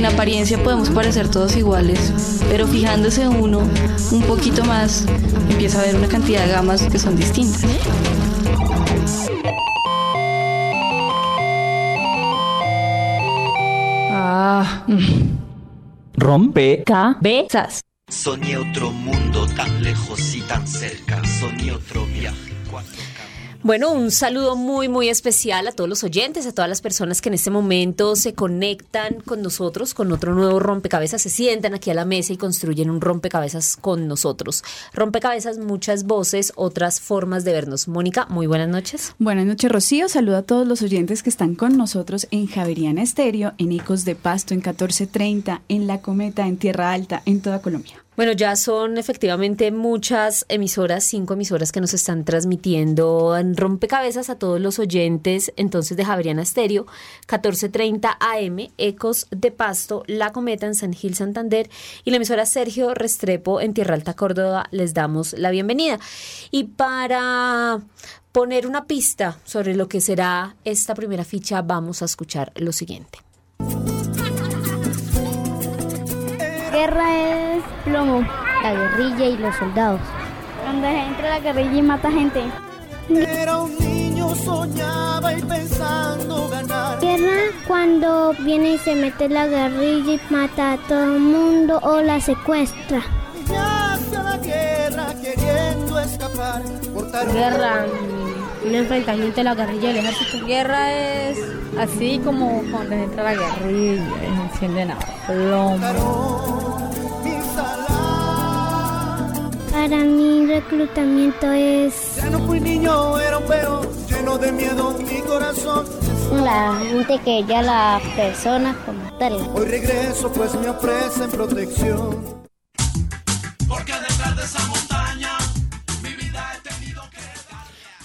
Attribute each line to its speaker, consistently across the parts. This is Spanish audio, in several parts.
Speaker 1: En apariencia podemos parecer todos iguales, pero fijándose uno un poquito más, empieza a ver una cantidad de gamas que son distintas.
Speaker 2: Ah.
Speaker 3: Rompe.
Speaker 2: Cabezas.
Speaker 4: Soñé otro mundo tan lejos y tan cerca. Soñé otro viaje.
Speaker 5: Bueno, un saludo muy, muy especial a todos los oyentes, a todas las personas que en este momento se conectan con nosotros, con otro nuevo rompecabezas, se sientan aquí a la mesa y construyen un rompecabezas con nosotros. Rompecabezas, muchas voces, otras formas de vernos. Mónica, muy buenas noches.
Speaker 6: Buenas noches, Rocío. Saludo a todos los oyentes que están con nosotros en Javeriana Estéreo, en Ecos de Pasto, en 1430, en La Cometa, en Tierra Alta, en toda Colombia.
Speaker 5: Bueno, ya son efectivamente muchas emisoras, cinco emisoras que nos están transmitiendo en rompecabezas a todos los oyentes entonces de Javeriana Estéreo, 1430 AM, Ecos de Pasto, La Cometa en San Gil Santander y la emisora Sergio Restrepo en Tierra Alta Córdoba. Les damos la bienvenida. Y para poner una pista sobre lo que será esta primera ficha, vamos a escuchar lo siguiente.
Speaker 7: Guerra es plomo, la guerrilla y los soldados. Cuando entra la guerrilla y mata gente.
Speaker 8: Era un niño, soñaba y pensando ganar.
Speaker 7: Guerra cuando viene y se mete la guerrilla y mata a todo el mundo o la secuestra.
Speaker 8: La guerra queriendo escapar. Cortaron
Speaker 7: Guerra, un enfrentamiento de la guerrilla y el ejército.
Speaker 9: Guerra es así como cuando entra la guerrilla y encienden a plomo.
Speaker 7: Para mí reclutamiento es
Speaker 8: Ya no fui niño, era un perro lleno de miedo mi corazón.
Speaker 7: la gente que ya las personas como tal.
Speaker 8: Hoy regreso pues me ofrecen protección.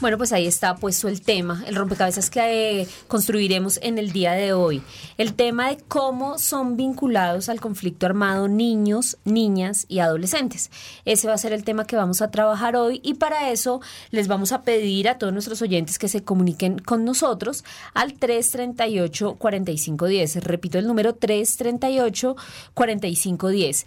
Speaker 5: Bueno, pues ahí está puesto el tema, el rompecabezas que eh, construiremos en el día de hoy. El tema de cómo son vinculados al conflicto armado niños, niñas y adolescentes. Ese va a ser el tema que vamos a trabajar hoy y para eso les vamos a pedir a todos nuestros oyentes que se comuniquen con nosotros al 338-4510. Repito el número 338-4510.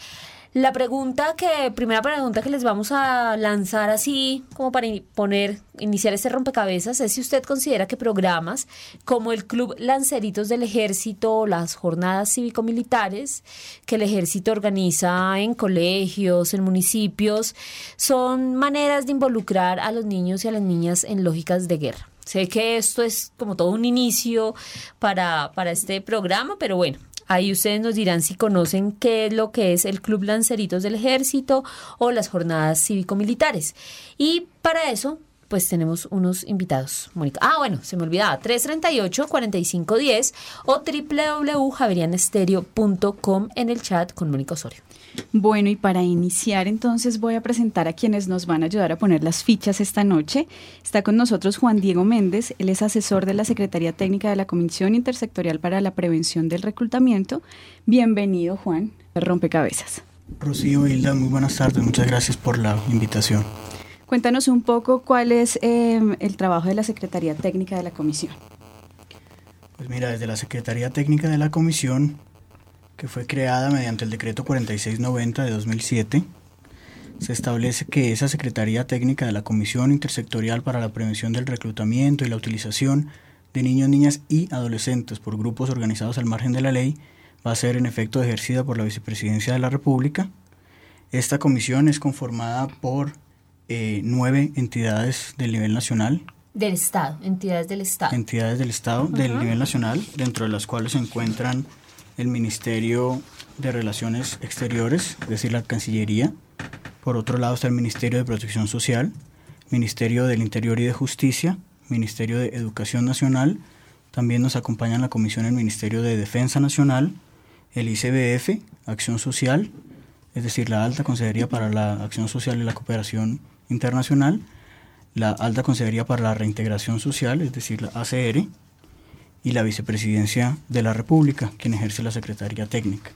Speaker 5: La pregunta que, primera pregunta que les vamos a lanzar así como para in- poner, iniciar este rompecabezas es si usted considera que programas como el Club Lanceritos del Ejército, las jornadas cívico-militares que el Ejército organiza en colegios, en municipios, son maneras de involucrar a los niños y a las niñas en lógicas de guerra. Sé que esto es como todo un inicio para, para este programa, pero bueno, Ahí ustedes nos dirán si conocen qué es lo que es el Club Lanceritos del Ejército o las jornadas cívico-militares. Y para eso, pues tenemos unos invitados. Mónica. Ah, bueno, se me olvidaba. 338-4510 o www.javerianestereo.com en el chat con Mónica Osorio.
Speaker 6: Bueno, y para iniciar entonces voy a presentar a quienes nos van a ayudar a poner las fichas esta noche. Está con nosotros Juan Diego Méndez, él es asesor de la Secretaría Técnica de la Comisión Intersectorial para la Prevención del Reclutamiento. Bienvenido, Juan, a Rompecabezas.
Speaker 10: Rocío Hilda, muy buenas tardes, muchas gracias por la invitación.
Speaker 6: Cuéntanos un poco cuál es eh, el trabajo de la Secretaría Técnica de la Comisión.
Speaker 10: Pues mira, desde la Secretaría Técnica de la Comisión, que fue creada mediante el decreto 4690 de 2007, se establece que esa Secretaría Técnica de la Comisión Intersectorial para la Prevención del Reclutamiento y la Utilización de Niños, Niñas y Adolescentes por grupos organizados al margen de la ley va a ser en efecto ejercida por la Vicepresidencia de la República. Esta comisión es conformada por eh, nueve entidades del nivel nacional,
Speaker 5: Del Estado, entidades del Estado.
Speaker 10: entidades del Estado del nivel nacional, dentro de las cuales se encuentran el Ministerio de Relaciones Exteriores, es decir, la Cancillería. Por otro lado está el Ministerio de Protección Social, Ministerio del Interior y de Justicia, Ministerio de Educación Nacional. También nos acompaña en la comisión el Ministerio de Defensa Nacional, el ICBF, Acción Social, es decir, la Alta Consejería para la Acción Social y la Cooperación Internacional, la Alta Consejería para la Reintegración Social, es decir, la ACR, y la Vicepresidencia de la República, quien ejerce la Secretaría Técnica.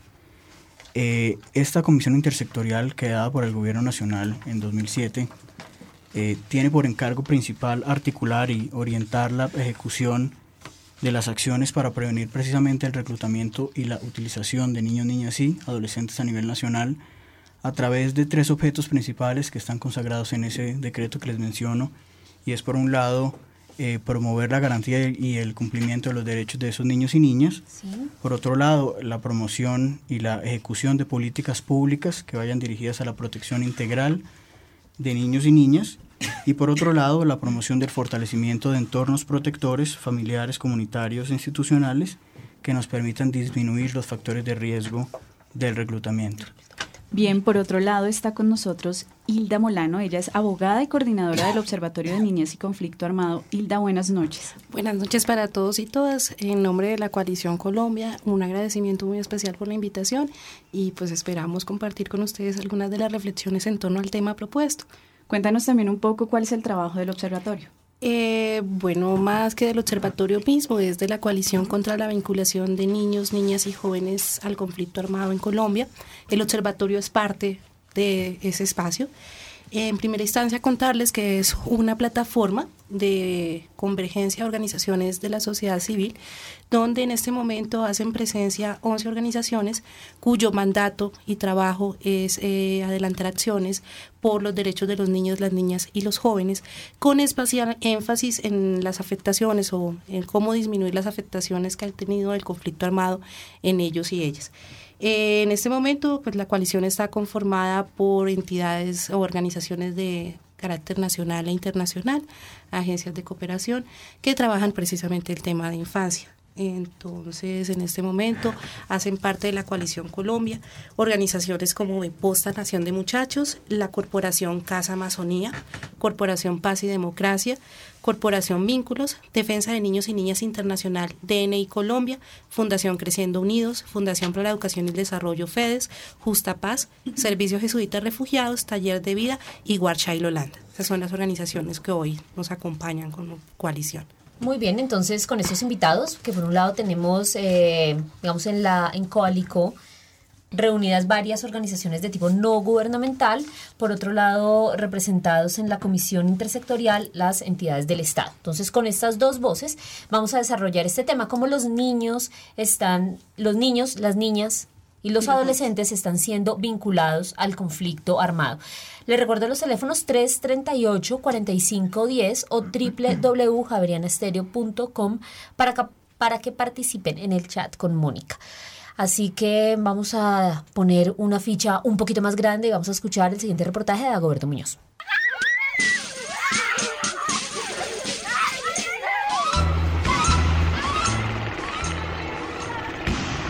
Speaker 10: Eh, esta comisión intersectorial creada por el Gobierno Nacional en 2007 eh, tiene por encargo principal articular y orientar la ejecución de las acciones para prevenir precisamente el reclutamiento y la utilización de niños, niñas y adolescentes a nivel nacional a través de tres objetos principales que están consagrados en ese decreto que les menciono y es por un lado eh, promover la garantía y el cumplimiento de los derechos de esos niños y niñas. Por otro lado, la promoción y la ejecución de políticas públicas que vayan dirigidas a la protección integral de niños y niñas. Y por otro lado, la promoción del fortalecimiento de entornos protectores, familiares, comunitarios e institucionales que nos permitan disminuir los factores de riesgo del reclutamiento.
Speaker 6: Bien, por otro lado está con nosotros Hilda Molano. Ella es abogada y coordinadora del Observatorio de Niñez y Conflicto Armado. Hilda, buenas noches.
Speaker 11: Buenas noches para todos y todas. En nombre de la Coalición Colombia, un agradecimiento muy especial por la invitación y pues esperamos compartir con ustedes algunas de las reflexiones en torno al tema propuesto.
Speaker 6: Cuéntanos también un poco cuál es el trabajo del observatorio.
Speaker 11: Eh, bueno, más que del observatorio mismo, es de la coalición contra la vinculación de niños, niñas y jóvenes al conflicto armado en Colombia. El observatorio es parte de ese espacio en primera instancia, contarles que es una plataforma de convergencia de organizaciones de la sociedad civil, donde en este momento hacen presencia 11 organizaciones cuyo mandato y trabajo es eh, adelantar acciones por los derechos de los niños, las niñas y los jóvenes, con especial énfasis en las afectaciones o en cómo disminuir las afectaciones que ha tenido el conflicto armado en ellos y ellas. En este momento, pues la coalición está conformada por entidades o organizaciones de carácter nacional e internacional, agencias de cooperación que trabajan precisamente el tema de infancia. Entonces, en este momento hacen parte de la Coalición Colombia organizaciones como Posta Nación de Muchachos, la Corporación Casa Amazonía, Corporación Paz y Democracia, Corporación Vínculos, Defensa de Niños y Niñas Internacional, DNI Colombia, Fundación Creciendo Unidos, Fundación para la Educación y el Desarrollo FEDES, Justa Paz, Servicio Jesuita Refugiados, Taller de Vida y Guarchild Holanda. Esas son las organizaciones que hoy nos acompañan como coalición.
Speaker 5: Muy bien, entonces con estos invitados, que por un lado tenemos, eh, digamos, en la en Coalico, reunidas varias organizaciones de tipo no gubernamental, por otro lado representados en la comisión intersectorial las entidades del Estado. Entonces, con estas dos voces vamos a desarrollar este tema, cómo los niños están, los niños, las niñas y los adolescentes están siendo vinculados al conflicto armado. Les recuerdo los teléfonos 338-4510 o www.javerianastereo.com para, para que participen en el chat con Mónica. Así que vamos a poner una ficha un poquito más grande y vamos a escuchar el siguiente reportaje de Agoberto Muñoz.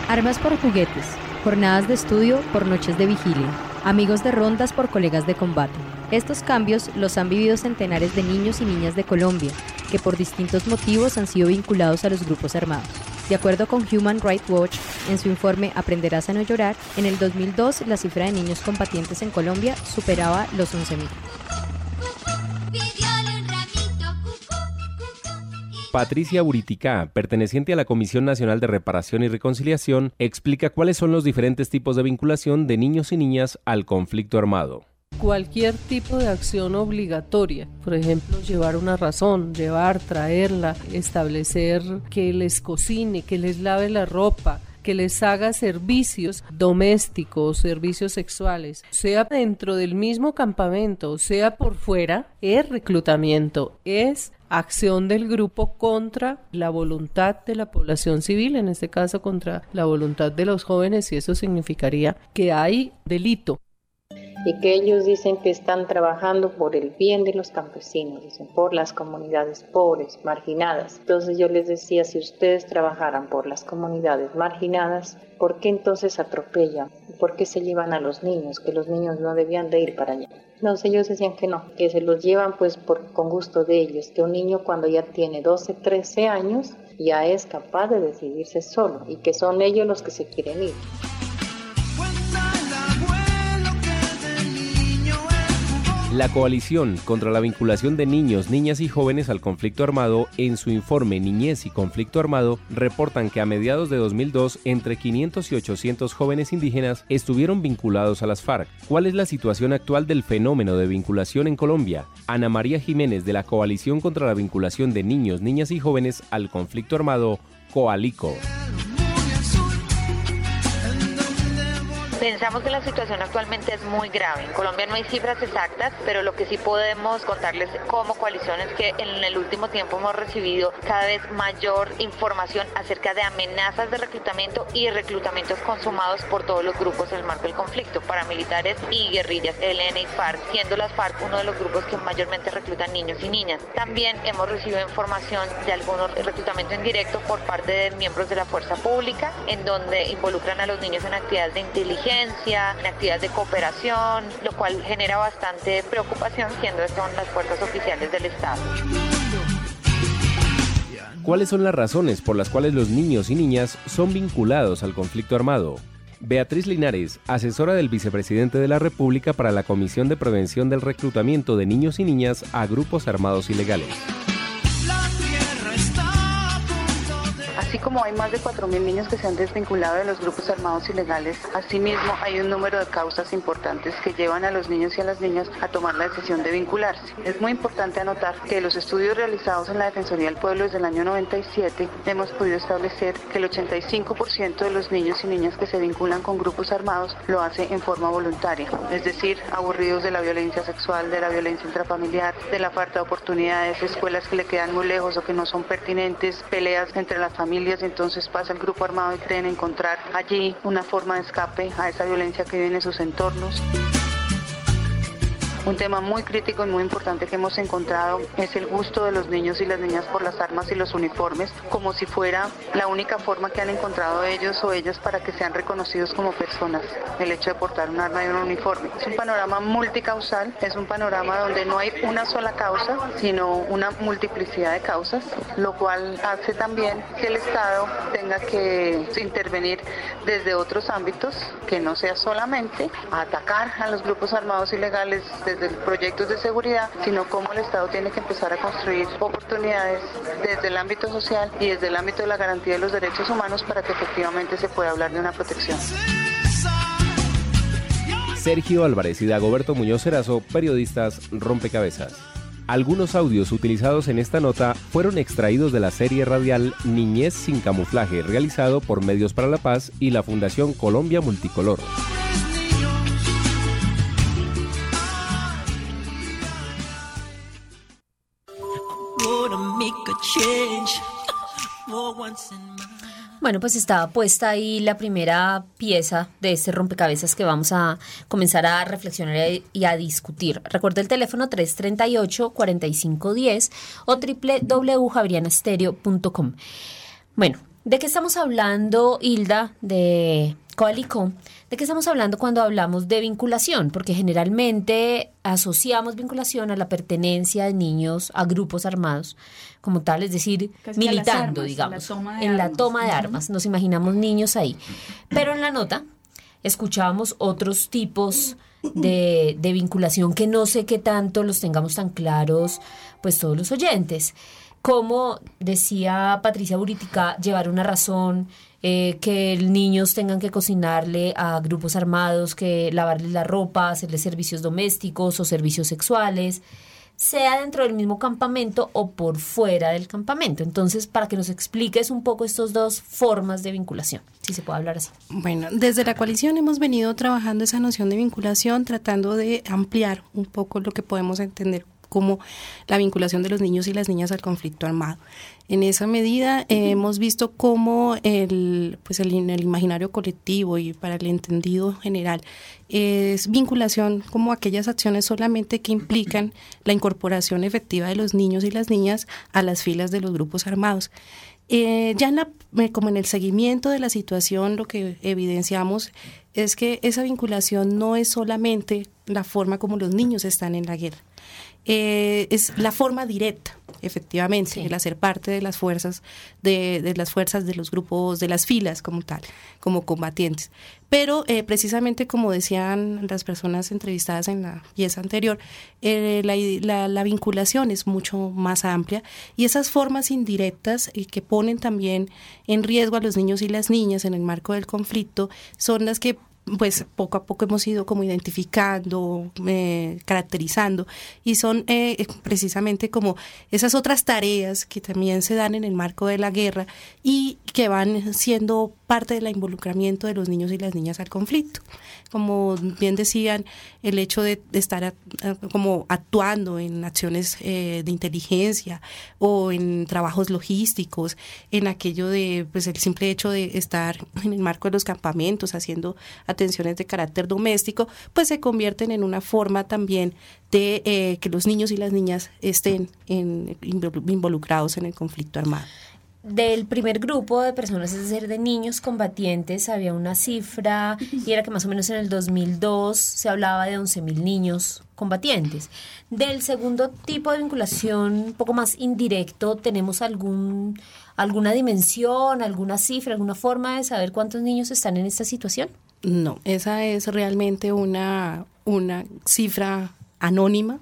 Speaker 12: Armas por juguetes, jornadas de estudio por noches de vigilia, amigos de rondas por colegas de combate. Estos cambios los han vivido centenares de niños y niñas de Colombia, que por distintos motivos han sido vinculados a los grupos armados. De acuerdo con Human Rights Watch, en su informe Aprenderás a no llorar, en el 2002 la cifra de niños combatientes en Colombia superaba los 11.000.
Speaker 13: Patricia Buritica, perteneciente a la Comisión Nacional de Reparación y Reconciliación, explica cuáles son los diferentes tipos de vinculación de niños y niñas al conflicto armado.
Speaker 14: Cualquier tipo de acción obligatoria, por ejemplo, llevar una razón, llevar, traerla, establecer que les cocine, que les lave la ropa, que les haga servicios domésticos, servicios sexuales, sea dentro del mismo campamento, sea por fuera, es reclutamiento, es acción del grupo contra la voluntad de la población civil, en este caso contra la voluntad de los jóvenes, y eso significaría que hay delito
Speaker 15: y que ellos dicen que están trabajando por el bien de los campesinos, dicen, por las comunidades pobres, marginadas. Entonces yo les decía, si ustedes trabajaran por las comunidades marginadas, ¿por qué entonces atropellan? ¿Por qué se llevan a los niños? Que los niños no debían de ir para allá. Entonces ellos decían que no, que se los llevan pues por, con gusto de ellos, que un niño cuando ya tiene 12, 13 años ya es capaz de decidirse solo y que son ellos los que se quieren ir.
Speaker 13: La coalición contra la vinculación de niños, niñas y jóvenes al conflicto armado, en su informe Niñez y Conflicto Armado, reportan que a mediados de 2002 entre 500 y 800 jóvenes indígenas estuvieron vinculados a las FARC. ¿Cuál es la situación actual del fenómeno de vinculación en Colombia? Ana María Jiménez de la Coalición contra la vinculación de niños, niñas y jóvenes al conflicto armado, Coalico.
Speaker 16: Pensamos que la situación actualmente es muy grave. En Colombia no hay cifras exactas, pero lo que sí podemos contarles como coalición es que en el último tiempo hemos recibido cada vez mayor información acerca de amenazas de reclutamiento y reclutamientos consumados por todos los grupos en el marco del conflicto, paramilitares y guerrillas, ELN y FARC, siendo las FARC uno de los grupos que mayormente reclutan niños y niñas. También hemos recibido información de algunos reclutamientos en directo por parte de miembros de la fuerza pública, en donde involucran a los niños en actividades de inteligencia en actividades de cooperación, lo cual genera bastante preocupación siendo son las fuerzas oficiales del Estado.
Speaker 13: ¿Cuáles son las razones por las cuales los niños y niñas son vinculados al conflicto armado? Beatriz Linares, asesora del vicepresidente de la República para la Comisión de Prevención del Reclutamiento de Niños y Niñas a Grupos Armados Ilegales.
Speaker 17: Así como hay más de 4.000 niños que se han desvinculado de los grupos armados ilegales, asimismo hay un número de causas importantes que llevan a los niños y a las niñas a tomar la decisión de vincularse. Es muy importante anotar que los estudios realizados en la Defensoría del Pueblo desde el año 97 hemos podido establecer que el 85% de los niños y niñas que se vinculan con grupos armados lo hace en forma voluntaria, es decir, aburridos de la violencia sexual, de la violencia intrafamiliar, de la falta de oportunidades, escuelas que le quedan muy lejos o que no son pertinentes, peleas entre las familias entonces pasa el grupo armado y creen encontrar allí una forma de escape a esa violencia que vive en sus entornos. Un tema muy crítico y muy importante que hemos encontrado es el gusto de los niños y las niñas por las armas y los uniformes, como si fuera la única forma que han encontrado ellos o ellas para que sean reconocidos como personas, el hecho de portar un arma y un uniforme. Es un panorama multicausal, es un panorama donde no hay una sola causa, sino una multiplicidad de causas, lo cual hace también que el Estado tenga que intervenir desde otros ámbitos, que no sea solamente atacar a los grupos armados ilegales, desde proyectos de seguridad, sino cómo el Estado tiene que empezar a construir oportunidades desde el ámbito social y desde el ámbito de la garantía de los derechos humanos para que efectivamente se pueda hablar de una protección.
Speaker 13: Sergio Álvarez y Dagoberto Muñoz Erazo, periodistas Rompecabezas. Algunos audios utilizados en esta nota fueron extraídos de la serie radial Niñez sin camuflaje, realizado por Medios para la Paz y la Fundación Colombia Multicolor.
Speaker 5: Bueno, pues estaba puesta ahí la primera pieza de este rompecabezas que vamos a comenzar a reflexionar y a discutir. Recuerda el teléfono 338-4510 o www.javrianastereo.com. Bueno, ¿de qué estamos hablando, Hilda, de Coalico? ¿De qué estamos hablando cuando hablamos de vinculación? Porque generalmente asociamos vinculación a la pertenencia de niños a grupos armados como tal, es decir, militando, digamos, en la toma de armas. Nos imaginamos niños ahí. Pero en la nota escuchábamos otros tipos de, de vinculación que no sé qué tanto los tengamos tan claros, pues todos los oyentes. Como decía Patricia Buritica, llevar una razón, eh, que niños tengan que cocinarle a grupos armados, que lavarles la ropa, hacerles servicios domésticos o servicios sexuales, sea dentro del mismo campamento o por fuera del campamento. Entonces, para que nos expliques un poco estas dos formas de vinculación, si se puede hablar así.
Speaker 11: Bueno, desde la coalición hemos venido trabajando esa noción de vinculación, tratando de ampliar un poco lo que podemos entender como la vinculación de los niños y las niñas al conflicto armado. En esa medida eh, hemos visto cómo el, pues el, el, imaginario colectivo y para el entendido general es vinculación como aquellas acciones solamente que implican la incorporación efectiva de los niños y las niñas a las filas de los grupos armados. Eh, ya en la, eh, como en el seguimiento de la situación, lo que evidenciamos es que esa vinculación no es solamente la forma como los niños están en la guerra, eh, es la forma directa efectivamente, el hacer parte de las fuerzas, de, de, las fuerzas de los grupos, de las filas como tal, como combatientes. Pero eh, precisamente como decían las personas entrevistadas en la pieza anterior, eh, la, la, vinculación es mucho más amplia y esas formas indirectas eh, que ponen también en riesgo a los niños y las niñas en el marco del conflicto son las que pues poco a poco hemos ido como identificando, eh, caracterizando y son eh, precisamente como esas otras tareas que también se dan en el marco de la guerra y que van siendo parte del involucramiento de los niños y las niñas al conflicto. Como bien decían, el hecho de, estar como actuando en acciones eh, de inteligencia o en trabajos logísticos, en aquello de, pues el simple hecho de estar en el marco de los campamentos haciendo atenciones de carácter doméstico, pues se convierten en una forma también de eh, que los niños y las niñas estén involucrados en el conflicto armado
Speaker 5: del primer grupo de personas, es decir, de niños combatientes, había una cifra y era que más o menos en el 2002 se hablaba de 11.000 niños combatientes. Del segundo tipo de vinculación, un poco más indirecto, ¿tenemos algún, alguna dimensión, alguna cifra, alguna forma de saber cuántos niños están en esta situación?
Speaker 11: No, esa es realmente una, una cifra anónima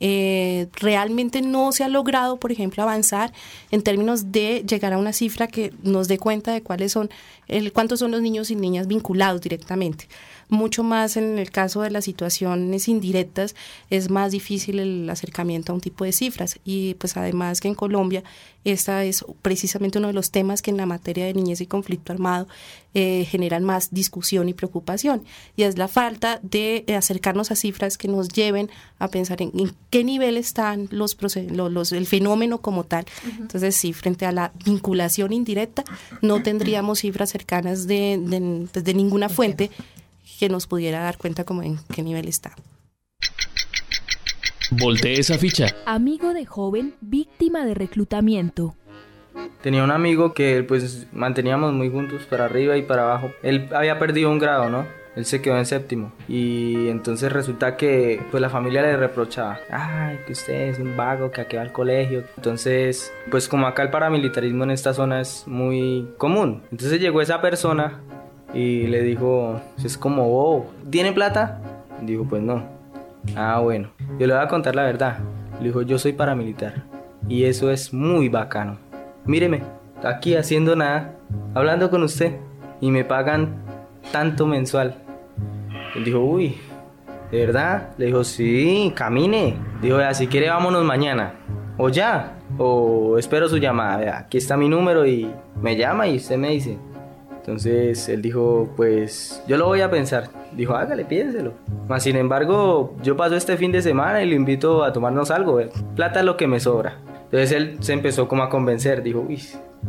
Speaker 11: eh, realmente no se ha logrado, por ejemplo, avanzar en términos de llegar a una cifra que nos dé cuenta de cuáles son, el, cuántos son los niños y niñas vinculados directamente mucho más en el caso de las situaciones indirectas es más difícil el acercamiento a un tipo de cifras. Y pues además que en Colombia esta es precisamente uno de los temas que en la materia de niñez y conflicto armado eh, generan más discusión y preocupación. Y es la falta de acercarnos a cifras que nos lleven a pensar en, qué nivel están los, los, el fenómeno como tal. Entonces sí, frente a la vinculación indirecta no tendríamos cifras cercanas de, de, pues, de ninguna fuente que nos pudiera dar cuenta como en qué nivel está.
Speaker 18: Voltee esa ficha.
Speaker 12: Amigo de joven, víctima de reclutamiento.
Speaker 19: Tenía un amigo que pues manteníamos muy juntos para arriba y para abajo. Él había perdido un grado, ¿no? Él se quedó en séptimo y entonces resulta que pues la familia le reprochaba, ay, que usted es un vago que aquí va al colegio. Entonces, pues como acá el paramilitarismo en esta zona es muy común. Entonces llegó esa persona y le dijo, es como, oh, ¿tiene plata? Dijo, pues no. Ah, bueno, yo le voy a contar la verdad. Le dijo, yo soy paramilitar. Y eso es muy bacano. Míreme, aquí haciendo nada, hablando con usted. Y me pagan tanto mensual. Él dijo, uy, ¿de verdad? Le dijo, sí, camine. Dijo, si quiere vámonos mañana. O ya. O espero su llamada. aquí está mi número y me llama y usted me dice. Entonces él dijo, pues yo lo voy a pensar. Dijo, hágale, piénselo. Mas sin embargo, yo paso este fin de semana y lo invito a tomarnos algo. Plata es lo que me sobra. Entonces él se empezó como a convencer. Dijo, uy,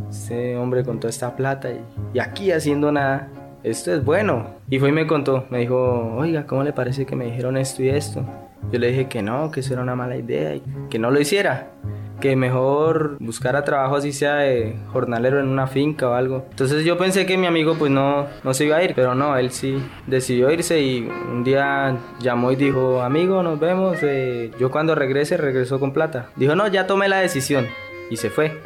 Speaker 19: este hombre con toda esta plata y, y aquí haciendo nada. Esto es bueno. Y fue y me contó. Me dijo, oiga, ¿cómo le parece que me dijeron esto y esto? Yo le dije que no, que eso era una mala idea y que no lo hiciera que mejor buscara trabajo así sea de jornalero en una finca o algo. Entonces yo pensé que mi amigo pues no, no se iba a ir, pero no, él sí decidió irse y un día llamó y dijo, amigo, nos vemos, eh, yo cuando regrese regresó con plata. Dijo, no, ya tomé la decisión y se fue.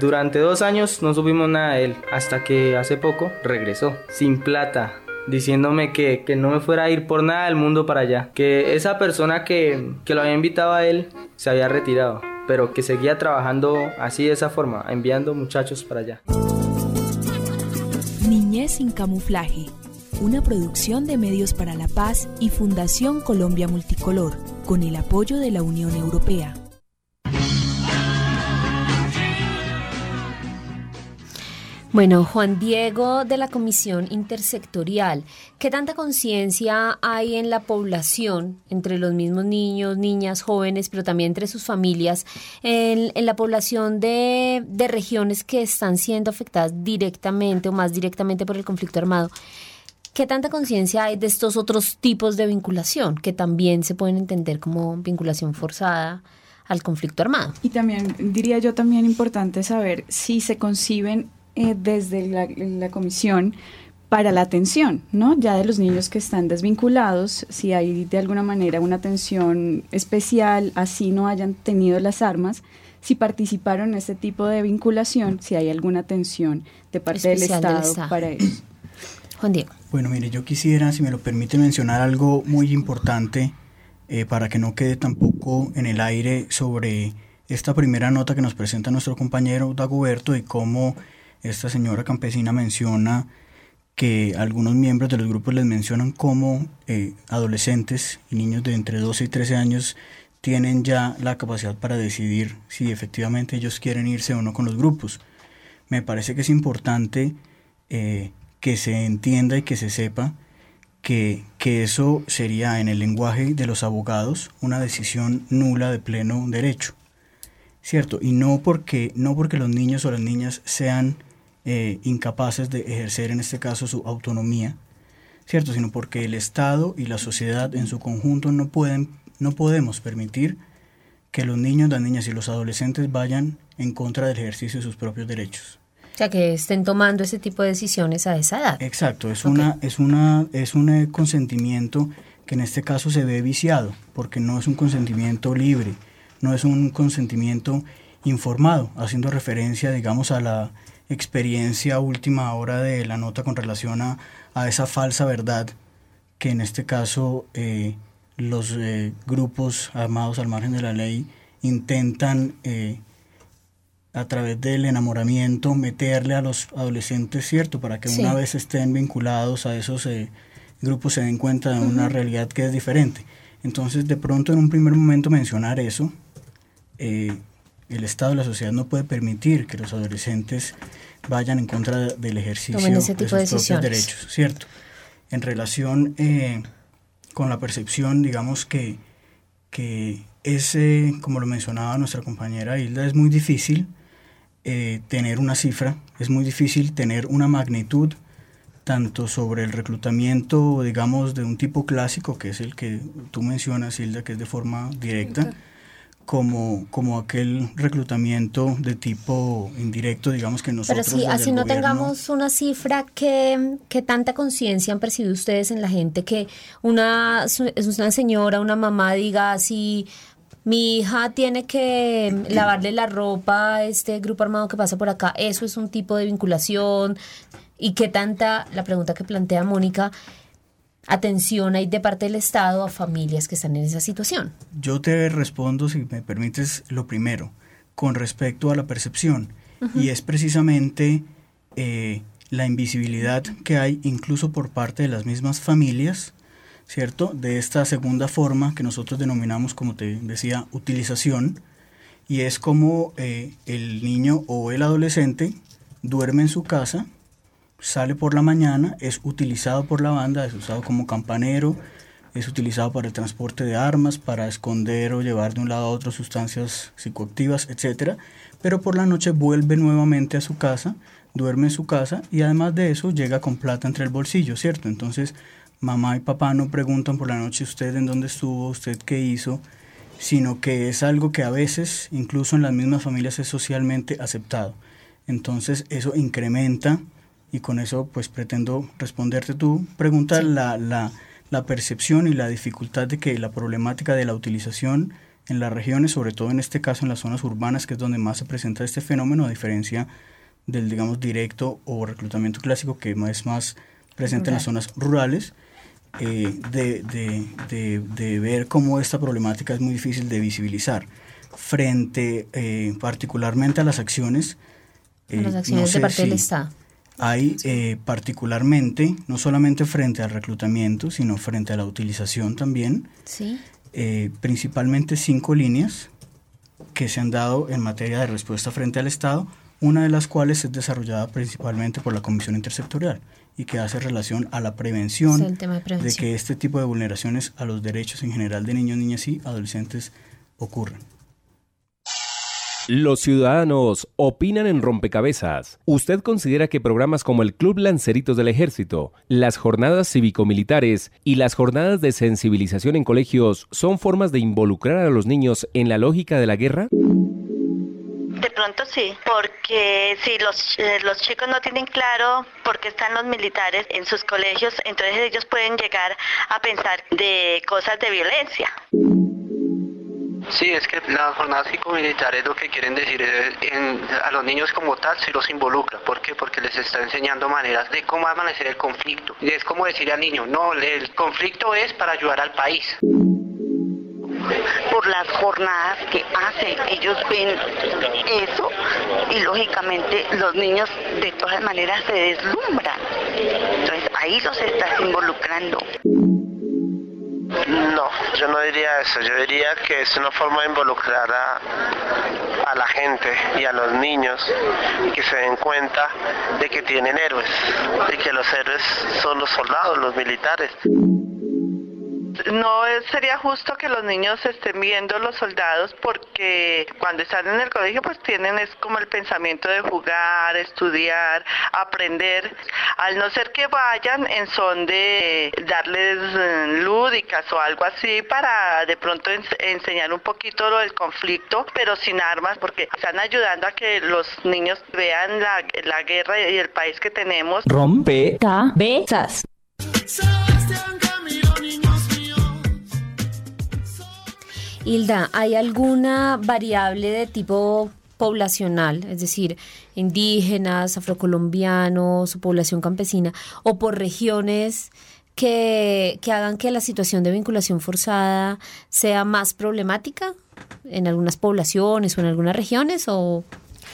Speaker 19: Durante dos años no subimos nada de él, hasta que hace poco regresó, sin plata, diciéndome que, que, no me fuera a ir por nada del mundo para allá, que esa persona que, que lo había invitado a él se había retirado pero que seguía trabajando así de esa forma, enviando muchachos para allá.
Speaker 12: Niñez sin camuflaje, una producción de Medios para la Paz y Fundación Colombia Multicolor, con el apoyo de la Unión Europea.
Speaker 5: Bueno, Juan Diego de la Comisión Intersectorial, ¿qué tanta conciencia hay en la población, entre los mismos niños, niñas, jóvenes, pero también entre sus familias, en, la población de, de regiones que están siendo afectadas directamente o más directamente por el conflicto armado? ¿Qué tanta conciencia hay de estos otros tipos de vinculación que también se pueden entender como vinculación forzada? al conflicto armado.
Speaker 6: Y también diría yo también importante saber si se conciben eh, desde la, comisión para la atención, ¿no? Ya de los niños que están desvinculados, si hay de alguna manera una atención especial, así no hayan tenido las armas, si participaron en este tipo de vinculación, si hay alguna atención de parte del
Speaker 5: Especial del
Speaker 6: Estado,
Speaker 5: Estado.
Speaker 6: para eso.
Speaker 5: Juan Diego.
Speaker 10: Bueno, mire, yo quisiera, si me lo permite, mencionar algo muy importante eh, para que no quede tampoco en el aire sobre esta primera nota que nos presenta nuestro compañero Dagoberto y cómo esta señora campesina menciona que algunos miembros de los grupos les mencionan cómo eh, adolescentes y niños de entre 12 y 13 años tienen ya la capacidad para decidir si efectivamente ellos quieren irse o no con los grupos. Me parece que es importante eh, que se entienda y que se sepa que, que eso sería en el lenguaje de los abogados una decisión nula de pleno derecho. ¿Cierto? Y no porque, no porque los niños o las niñas sean eh, incapaces de ejercer en este caso su autonomía, ¿cierto? Sino porque el Estado y la sociedad en su conjunto no pueden, no podemos permitir que los niños, las niñas y los adolescentes vayan en contra del ejercicio de sus propios derechos.
Speaker 5: O sea, que estén tomando ese tipo de decisiones a esa edad.
Speaker 10: Exacto, es una, es una, es un eh, consentimiento que en este caso se ve viciado, porque no es un consentimiento libre, no es un consentimiento informado, haciendo referencia, digamos, a la experiencia última hora de la nota con relación a, a esa falsa verdad que en este caso eh, los eh, grupos armados al margen de la ley intentan eh, a través del enamoramiento meterle a los adolescentes, ¿cierto? Para que
Speaker 5: Sí.
Speaker 10: una vez estén vinculados a esos grupos se den cuenta de una realidad que es diferente. Entonces, de pronto, en un primer momento mencionar eso, el Estado y la sociedad no puede permitir que los adolescentes vayan en contra del ejercicio
Speaker 5: Tomen ese
Speaker 10: de
Speaker 5: tipo de
Speaker 10: sus propios derechos, ¿cierto? En relación eh, con la percepción, digamos que, que es, como lo mencionaba nuestra compañera Hilda, es muy difícil eh, tener una cifra, es muy difícil tener una magnitud tanto sobre el reclutamiento, digamos, de un tipo clásico, que es el que tú mencionas, Hilda, que es de forma directa, como, como aquel reclutamiento de tipo indirecto, digamos que
Speaker 5: Pero
Speaker 10: nosotros...
Speaker 5: sí,
Speaker 10: desde
Speaker 5: así no
Speaker 10: gobierno-
Speaker 5: tengamos una cifra que, que tanta conciencia han percibido ustedes en la gente, que una, una señora, una mamá diga así, mi hija tiene que lavarle la ropa a este grupo armado que pasa por acá, eso es un tipo de vinculación, y qué tanta, la pregunta que plantea Mónica, atención hay de parte del Estado a familias que están en esa situación.
Speaker 10: Yo te respondo, si me permites, lo primero, con respecto a la percepción. Y es precisamente eh, la invisibilidad que hay incluso por parte de las mismas familias, ¿cierto? De esta segunda forma que nosotros denominamos, como te decía, utilización. Y es como eh, el niño o el adolescente duerme en su casa, sale por la mañana, es utilizado por la banda, es usado como campanero, es utilizado para el transporte de armas, para esconder o llevar de un lado a otro sustancias psicoactivas, etcétera, pero por la noche vuelve nuevamente a su casa, duerme en su casa y además de eso llega con plata entre el bolsillo, ¿cierto? Entonces, mamá y papá no preguntan por la noche usted en dónde estuvo, usted qué hizo, sino que es algo que a veces, incluso en las mismas familias, es socialmente aceptado. Entonces, eso incrementa y con eso pues pretendo responderte tu pregunta, la, la, la percepción y la dificultad de que la problemática de la utilización en las regiones, sobre todo en este caso en las zonas urbanas, que es donde más se presenta este fenómeno, a diferencia del, digamos, directo o reclutamiento clásico, que es más presente en las zonas rurales, eh, de, de, de, de ver cómo esta problemática es muy difícil de visibilizar frente eh, particularmente a las acciones.
Speaker 5: A las
Speaker 10: eh,
Speaker 5: acciones
Speaker 10: no
Speaker 5: de
Speaker 10: sé
Speaker 5: parte del
Speaker 10: si-
Speaker 5: Estado.
Speaker 10: Hay eh, particularmente, no solamente frente al reclutamiento, sino frente a la utilización también,
Speaker 5: Sí.
Speaker 10: eh, principalmente cinco líneas que se han dado en materia de respuesta frente al Estado, una de las cuales es desarrollada principalmente por la Comisión Intersectorial y que hace relación a la prevención,
Speaker 5: de prevención.
Speaker 10: que este tipo de vulneraciones a los derechos en general de niños, niñas y adolescentes ocurran.
Speaker 13: Los ciudadanos opinan en rompecabezas. ¿Usted considera que programas como el Club Lanceritos del Ejército, las jornadas cívico-militares y las jornadas de sensibilización en colegios son formas de involucrar a los niños en la lógica de la guerra?
Speaker 18: De pronto sí, porque si los, eh, chicos no tienen claro por qué están los militares en sus colegios, entonces ellos pueden llegar a pensar de cosas de violencia.
Speaker 20: Sí, es que las jornadas cívico-militares lo que quieren decir es a los niños como tal se los involucra. ¿Por qué? Porque les está enseñando maneras de cómo amanecer el conflicto. Y es como decirle al niño, no, el conflicto es para ayudar al país.
Speaker 17: por las jornadas que hacen. Ellos ven eso y lógicamente los niños de todas maneras se deslumbran. Entonces ahí los estás involucrando.
Speaker 21: No, yo no diría eso. Yo diría que es una forma de involucrar a, la gente y a los niños y que se den cuenta de que tienen héroes y que los héroes son los soldados, los militares.
Speaker 22: No sería justo que los niños estén viendo los soldados porque cuando están en el colegio pues tienen es como el pensamiento de jugar, estudiar, aprender, al no ser que vayan en son de darles eh, lúdicas o algo así para de pronto ens- enseñar un poquito lo del conflicto, pero sin armas porque están ayudando a que los niños vean la, la guerra y el país que tenemos.
Speaker 3: Rompe.
Speaker 2: Cabezas.
Speaker 5: Hilda, ¿hay alguna variable de tipo poblacional, es decir, indígenas, afrocolombianos población campesina, o por regiones que, que hagan que la situación de vinculación forzada sea más problemática en algunas poblaciones o en algunas regiones? O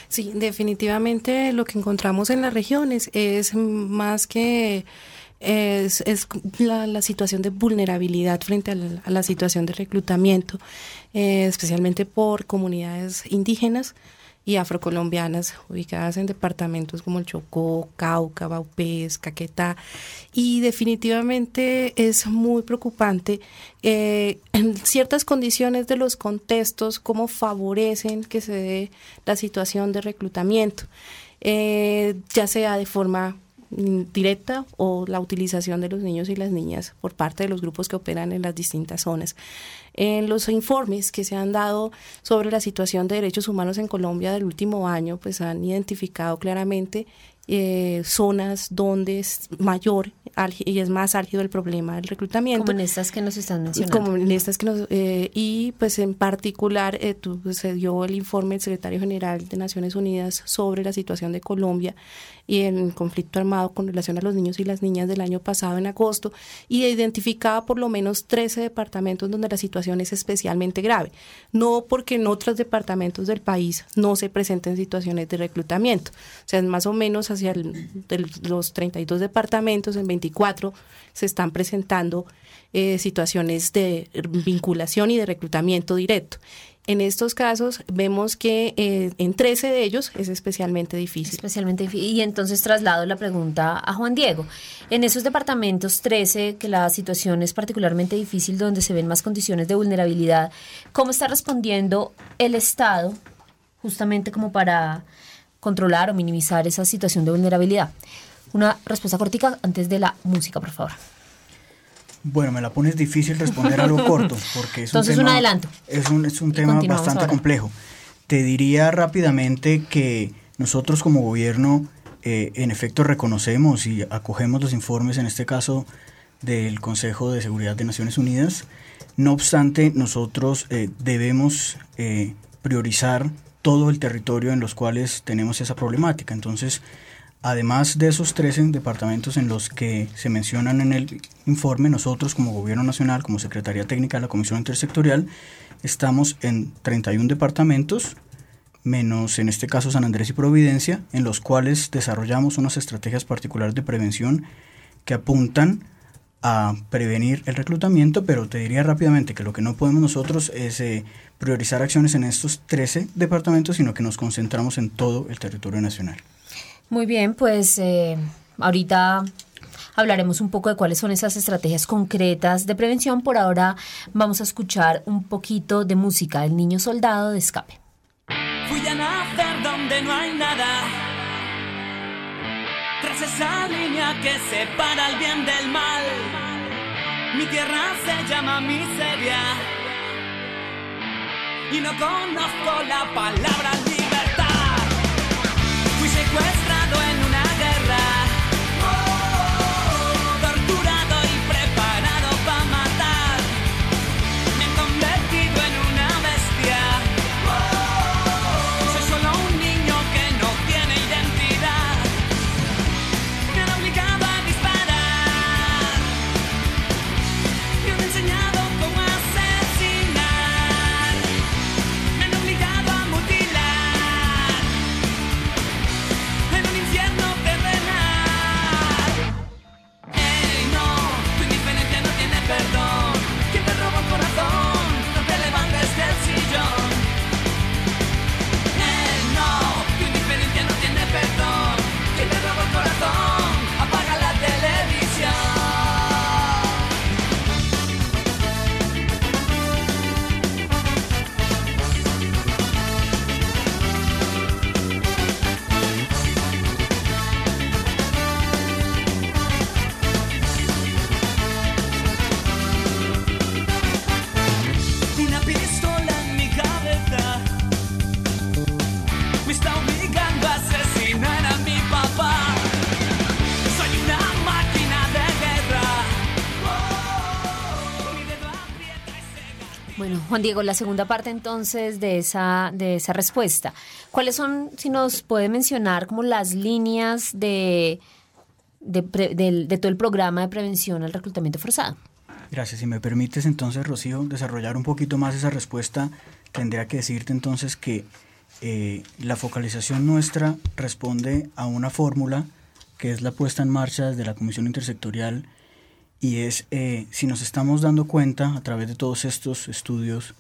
Speaker 11: Sí, definitivamente lo que encontramos en las regiones es más que es, la, situación de vulnerabilidad frente a la, situación de reclutamiento, eh, especialmente por comunidades indígenas y afrocolombianas ubicadas en departamentos como el Chocó, Cauca, Baupés, Caquetá. Y definitivamente es muy preocupante eh, ciertas condiciones de los contextos cómo favorecen que se dé la situación de reclutamiento, eh, ya sea de forma directa o la utilización de los niños y las niñas por parte de los grupos que operan en las distintas zonas. En los informes que se han dado sobre la situación de derechos humanos en Colombia del último año, pues han identificado claramente eh, zonas donde es mayor y es más álgido el problema del reclutamiento.
Speaker 5: como en estas que nos están mencionando.
Speaker 11: Como en estas que nos, eh, y pues en particular eh, se dio el informe del secretario general de Naciones Unidas sobre la situación de Colombia y el conflicto armado con relación a los niños y las niñas del año pasado en agosto y identificaba por lo menos 13 departamentos donde la situación es especialmente grave. No porque en otros departamentos del país no se presenten situaciones de reclutamiento. O sea, más o menos hacia el- los 32 departamentos, en 24 se están presentando eh, situaciones de vinculación y de reclutamiento directo. En estos casos vemos que eh, en 13 de ellos es especialmente difícil.
Speaker 5: Especialmente difícil. Y entonces traslado la pregunta a Juan Diego. En esos departamentos 13, que la situación es particularmente difícil, donde se ven más condiciones de vulnerabilidad, ¿cómo está respondiendo el Estado justamente como para controlar o minimizar esa situación de vulnerabilidad? Una respuesta cortica antes de la música, por favor.
Speaker 10: Bueno, me la pones difícil responder algo corto, porque es
Speaker 5: Entonces,
Speaker 10: un
Speaker 5: un
Speaker 10: tema,
Speaker 5: adelanto.
Speaker 10: Es un, es un tema bastante
Speaker 5: ahora.
Speaker 10: complejo. Te diría rápidamente que nosotros como gobierno, eh, en efecto, reconocemos y acogemos los informes, en este caso del Consejo de Seguridad de Naciones Unidas. No obstante, nosotros eh, debemos eh, priorizar todo el territorio en los cuales tenemos esa problemática. Entonces, Además de esos 13 departamentos en los que se mencionan en el informe, nosotros como Gobierno Nacional, como Secretaría Técnica de la Comisión Intersectorial, estamos en 31 departamentos, menos en este caso San Andrés y Providencia, en los cuales desarrollamos unas estrategias particulares de prevención que apuntan a prevenir el reclutamiento, pero te diría rápidamente que lo que no podemos nosotros es eh, priorizar acciones en estos 13 departamentos, sino que nos concentramos en todo el territorio nacional.
Speaker 5: Muy bien, pues eh, ahorita hablaremos un poco de cuáles son esas estrategias concretas de prevención. Por ahora vamos a escuchar un poquito de música, El Niño Soldado de Escape.
Speaker 8: Fui a nacer donde no hay nada. Tras esa línea que separa el bien del mal. Mi tierra se llama miseria. Y no conozco la palabra
Speaker 5: Diego, la segunda parte entonces de esa, de esa respuesta. ¿Cuáles son, si nos puede mencionar, como las líneas de, de, de todo el programa de prevención al reclutamiento forzado?
Speaker 10: Gracias. Si me permites entonces, Rocío, desarrollar un poquito más esa respuesta, tendría que decirte entonces que eh, la focalización nuestra responde a una fórmula que es la puesta en marcha desde la Comisión Intersectorial y es eh, si nos estamos dando cuenta a través de todos estos estudios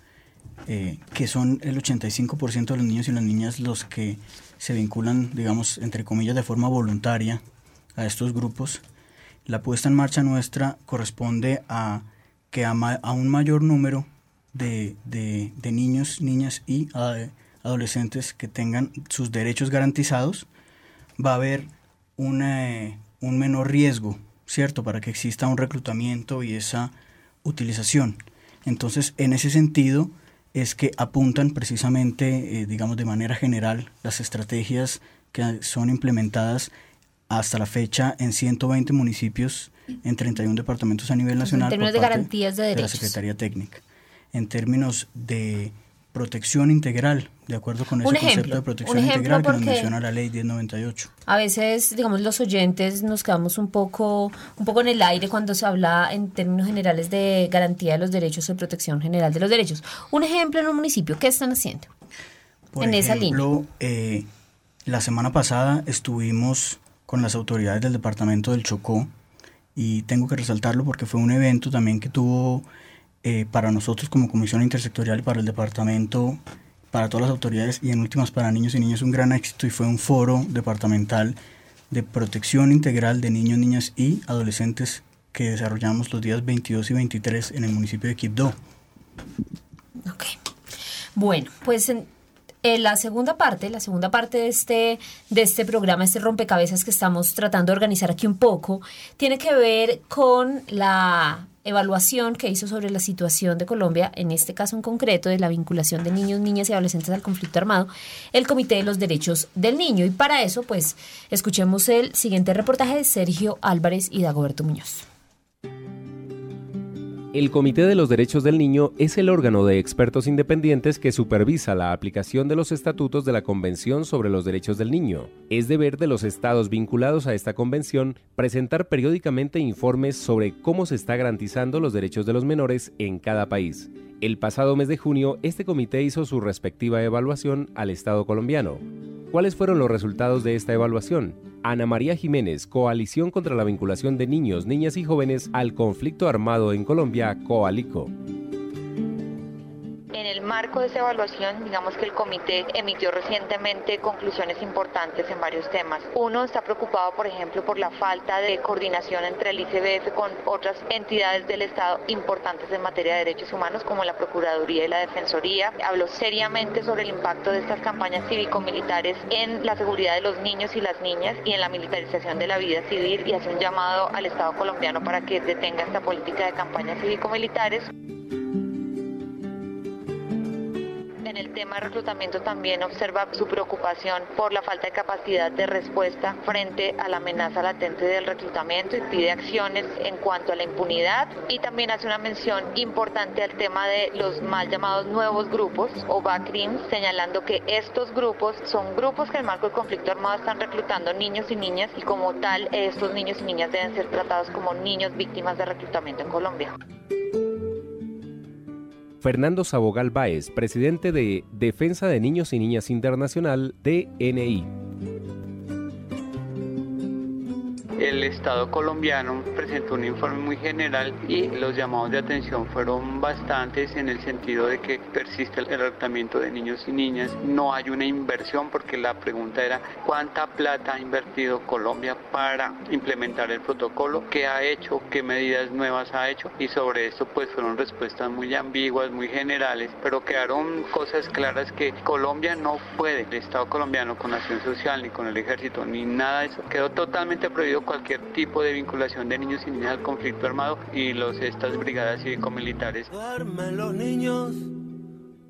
Speaker 10: eh, que son el 85% de los niños y las niñas los que se vinculan, digamos, entre comillas, de forma voluntaria a estos grupos, la puesta en marcha nuestra corresponde a que a, un mayor número de, niños, niñas y adolescentes que tengan sus derechos garantizados, va a haber un menor riesgo, ¿cierto?, para que exista un reclutamiento y esa utilización. Entonces, en ese sentido, es que apuntan precisamente, eh, digamos, de manera general, las estrategias que son implementadas hasta la fecha en 120 municipios en 31 departamentos a nivel nacional.
Speaker 5: En términos de garantías de derechos.
Speaker 10: De la Secretaría Técnica. En términos de protección integral, de acuerdo con ese concepto de protección integral que nos menciona la ley 1098.
Speaker 5: A veces, digamos, los oyentes nos quedamos un poco, un poco en el aire cuando se habla en términos generales de garantía de los derechos o protección general de los derechos. Un ejemplo en un municipio, ¿qué están haciendo?
Speaker 10: Por en esa línea. Eh, la semana pasada estuvimos con las autoridades del departamento del Chocó y tengo que resaltarlo porque fue un evento también que tuvo eh, para nosotros como Comisión Intersectorial y para el departamento, para todas las autoridades y en últimas para niños y niñas un gran éxito y fue un foro departamental de protección integral de niños, niñas y adolescentes que desarrollamos los días 22 y 23 en el municipio de Quibdó.
Speaker 5: Ok. Bueno, pues en, la segunda parte, la segunda parte de este, de este programa, este rompecabezas que estamos tratando de organizar aquí un poco, tiene que ver con la evaluación que hizo sobre la situación de Colombia, en este caso en concreto de la vinculación de niños, niñas y adolescentes al conflicto armado, el Comité de los Derechos del Niño. Y para eso, pues, escuchemos el siguiente reportaje de Sergio Álvarez y Dagoberto Muñoz.
Speaker 13: El Comité de los Derechos del Niño es el órgano de expertos independientes que supervisa la aplicación de los estatutos de la Convención sobre los Derechos del Niño. Es deber de los estados vinculados a esta convención presentar periódicamente informes sobre cómo se está garantizando los derechos de los menores en cada país. El pasado mes de junio, este comité hizo su respectiva evaluación al Estado colombiano. ¿Cuáles fueron los resultados de esta evaluación? Ana María Jiménez, Coalición contra la Vinculación de Niños, Niñas y Jóvenes al Conflicto Armado en Colombia, Coalico.
Speaker 16: En el marco de esa evaluación, digamos que el comité emitió recientemente conclusiones importantes en varios temas. Uno está preocupado, por ejemplo, por la falta de coordinación entre el ICBF con otras entidades del Estado importantes en materia de derechos humanos, como la Procuraduría y la Defensoría. Habló seriamente sobre el impacto de estas campañas cívico-militares en la seguridad de los niños y las niñas y en la militarización de la vida civil y hace un llamado al Estado colombiano para que detenga esta política de campañas cívico-militares. El tema de reclutamiento también observa su preocupación por la falta de capacidad de respuesta frente a la amenaza latente del reclutamiento y pide acciones en cuanto a la impunidad y también hace una mención importante al tema de los mal llamados nuevos grupos o BACRIMS, señalando que estos grupos son grupos que en el marco del conflicto armado están reclutando niños y niñas y como tal estos niños y niñas deben ser tratados como niños víctimas de reclutamiento en Colombia.
Speaker 13: Fernando Sabogal Báez, presidente de Defensa de Niños y Niñas Internacional, DNI
Speaker 23: el Estado colombiano presentó un informe muy general y los llamados de atención fueron bastantes en el sentido de que persiste el tratamiento de niños y niñas, no hay una inversión porque la pregunta era cuánta plata ha invertido Colombia para implementar el protocolo, qué ha hecho, qué medidas nuevas ha hecho y sobre esto pues fueron respuestas muy ambiguas, muy generales, pero quedaron cosas claras que Colombia no puede, el Estado colombiano con acción social ni con el ejército ni nada de eso, quedó totalmente prohibido cualquier tipo de vinculación de niños y niñas al conflicto armado y los estas brigadas cívico-militares.
Speaker 8: los niños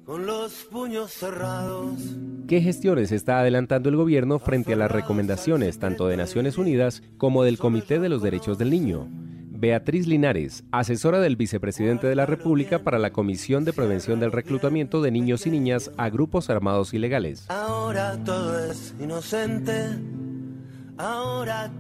Speaker 8: con los puños cerrados.
Speaker 13: ¿Qué gestiones está adelantando el gobierno frente a las recomendaciones tanto de Naciones Unidas como del Comité de los Derechos del Niño? Beatriz Linares, asesora del vicepresidente de la República para la Comisión de Prevención del Reclutamiento de Niños y Niñas a Grupos Armados Ilegales.
Speaker 8: Ahora todo es inocente. Ahora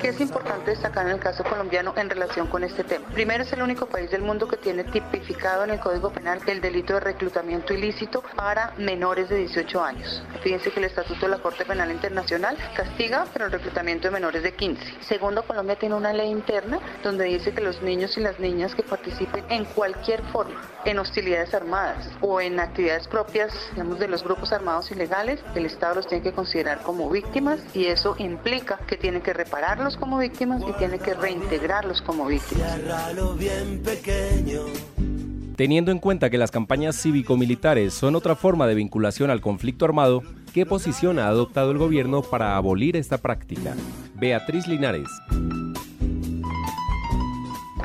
Speaker 17: ¿Qué es importante destacar en el caso colombiano en relación con este tema? Primero, es el único país del mundo que tiene tipificado en el Código Penal el delito de reclutamiento ilícito para menores de 18 años. Fíjense que el Estatuto de la Corte Penal Internacional castiga, pero el reclutamiento de menores de 15. Segundo, Colombia tiene una ley interna donde dice que los niños y las niñas que participen en cualquier forma en hostilidades armadas o en actividades propias, digamos, de los grupos armados ilegales, el Estado los tiene que considerar como víctimas y eso implica que tiene que repararlos como víctimas y tiene que reintegrarlos como víctimas.
Speaker 13: Teniendo en cuenta que las campañas cívico-militares son otra forma de vinculación al conflicto armado, ¿qué posición ha adoptado el gobierno para abolir esta práctica? Beatriz Linares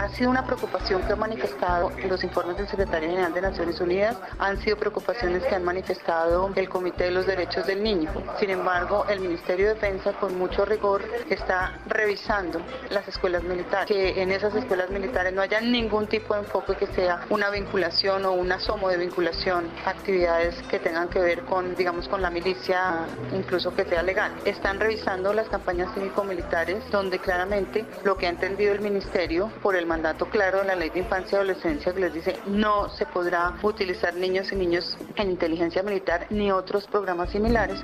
Speaker 17: ha sido una preocupación que ha manifestado los informes del secretario general de Naciones Unidas, han sido preocupaciones que han manifestado el Comité de los Derechos del Niño. Sin embargo, el Ministerio de Defensa con mucho rigor está revisando las escuelas militares, que en esas escuelas militares no haya ningún tipo de enfoque que sea una vinculación o un asomo de vinculación, actividades que tengan que ver con, digamos, con la milicia, incluso que sea legal. Están revisando las campañas cívico-militares donde claramente lo que ha entendido el Ministerio por el mandato claro de la Ley de Infancia y Adolescencia que les dice no se podrá utilizar niños y niños en inteligencia militar ni otros programas similares.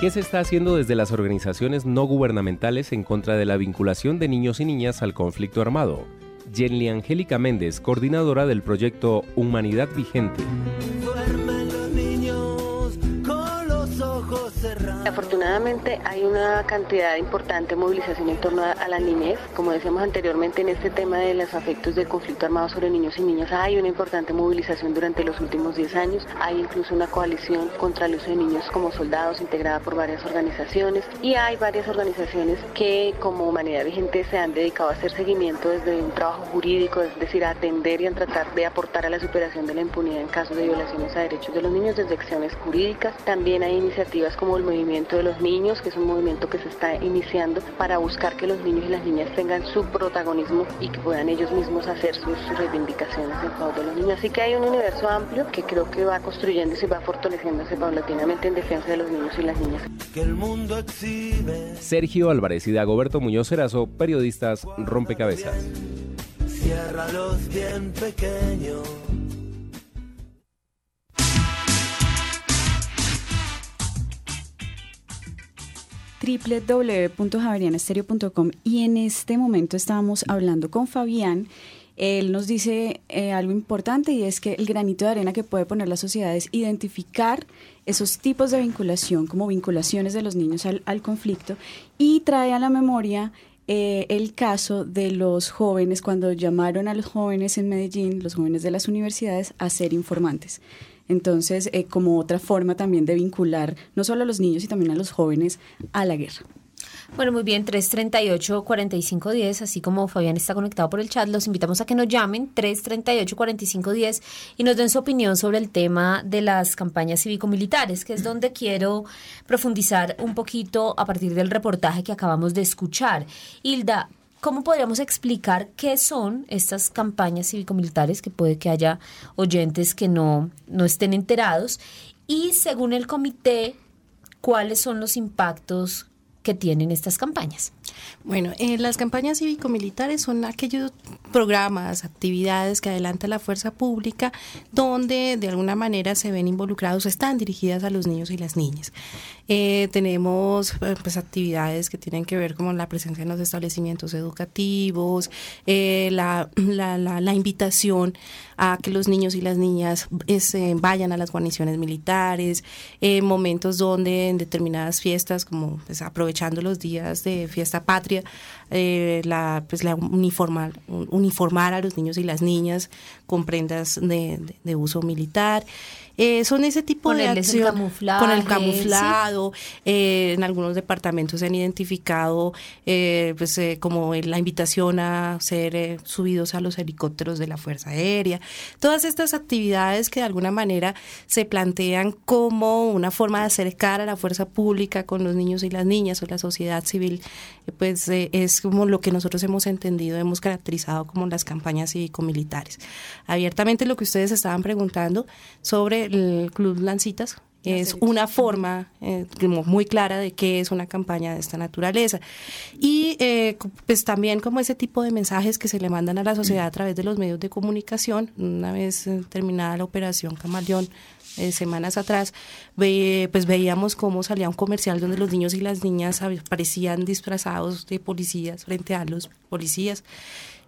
Speaker 13: ¿Qué se está haciendo desde las organizaciones no gubernamentales en contra de la vinculación de niños y niñas al conflicto armado? Jenny Angélica Méndez, coordinadora del proyecto Humanidad Vigente.
Speaker 24: Afortunadamente hay una cantidad importante de movilización en torno a la niñez. Como decíamos anteriormente en este tema de los afectos del conflicto armado sobre niños y niñas, hay una importante movilización durante los últimos 10 años. Hay incluso una coalición contra el uso de niños como soldados integrada por varias organizaciones y hay varias organizaciones que como humanidad vigente se han dedicado a hacer seguimiento desde un trabajo jurídico, es decir, a atender y a tratar de aportar a la superación de la impunidad en casos de violaciones a derechos de los niños desde acciones jurídicas. También hay iniciativas como el movimiento de los niños, que es un movimiento que se está iniciando para buscar que los niños y las niñas tengan su protagonismo y que puedan ellos mismos hacer sus, reivindicaciones en favor de los niños. Así que hay un universo amplio que creo que va construyéndose y va fortaleciéndose paulatinamente en defensa de los niños y las niñas.
Speaker 8: Que el mundo exhibe.
Speaker 13: Sergio Álvarez y Dagoberto Muñoz Erazo, periodistas Rompecabezas.
Speaker 8: los bien pequeños.
Speaker 6: www.javerianestereo.com y en este momento estábamos hablando con Fabián. Él nos dice eh, algo importante y es que el granito de arena que puede poner la sociedad es identificar esos tipos de vinculación como vinculaciones de los niños al, conflicto y trae a la memoria eh, el caso de los jóvenes cuando llamaron a los jóvenes en Medellín, los jóvenes de las universidades, a ser informantes. Entonces, eh, como otra forma también de vincular no solo a los niños, sino también a los jóvenes a la guerra.
Speaker 5: Bueno, muy bien, 338-4510, así como Fabián está conectado por el chat, los invitamos a que nos llamen 338-4510 y nos den su opinión sobre el tema de las campañas cívico-militares, que es donde quiero profundizar un poquito a partir del reportaje que acabamos de escuchar. Hilda, ¿Cómo podríamos explicar qué son estas campañas cívico-militares? Que puede que haya oyentes que no, no estén enterados. Y según el comité, ¿cuáles son los impactos que tienen estas campañas?
Speaker 11: Bueno, eh, las campañas cívico-militares son aquellos programas, actividades que adelanta la fuerza pública donde de alguna manera se ven involucrados, están dirigidas a los niños y las niñas. Eh, tenemos eh, pues actividades que tienen que ver con la presencia en los establecimientos educativos, la, la, la, invitación a que los niños y las niñas vayan a las guarniciones militares, momentos donde en determinadas fiestas, como pues, aprovechando los días de fiesta patria, eh, la, pues la uniformar, uniformar a los niños y las niñas con prendas de, uso militar. Eh, son ese tipo de
Speaker 5: Ponerles el
Speaker 11: acción
Speaker 5: camuflaje,
Speaker 11: con el
Speaker 5: ¿sí?
Speaker 11: camuflado. eh, en algunos departamentos se han identificado eh, pues, eh, como la invitación a ser eh, subidos a los helicópteros de la Fuerza Aérea. Todas estas actividades que de alguna manera se plantean como una forma de acercar a la fuerza pública con los niños y las niñas o la sociedad civil, eh, pues es como lo que nosotros hemos entendido, hemos caracterizado como las campañas cívico-militares. Abiertamente lo que ustedes estaban preguntando sobre el Club Lancitas, es una forma eh, muy clara de qué es una campaña de esta naturaleza. Y eh, pues también como ese tipo de mensajes que se le mandan a la sociedad a través de los medios de comunicación. Una vez eh, terminada la operación Camaleón, eh, semanas atrás, ve- pues veíamos cómo salía un comercial donde los niños y las niñas aparecían disfrazados de policías frente a los policías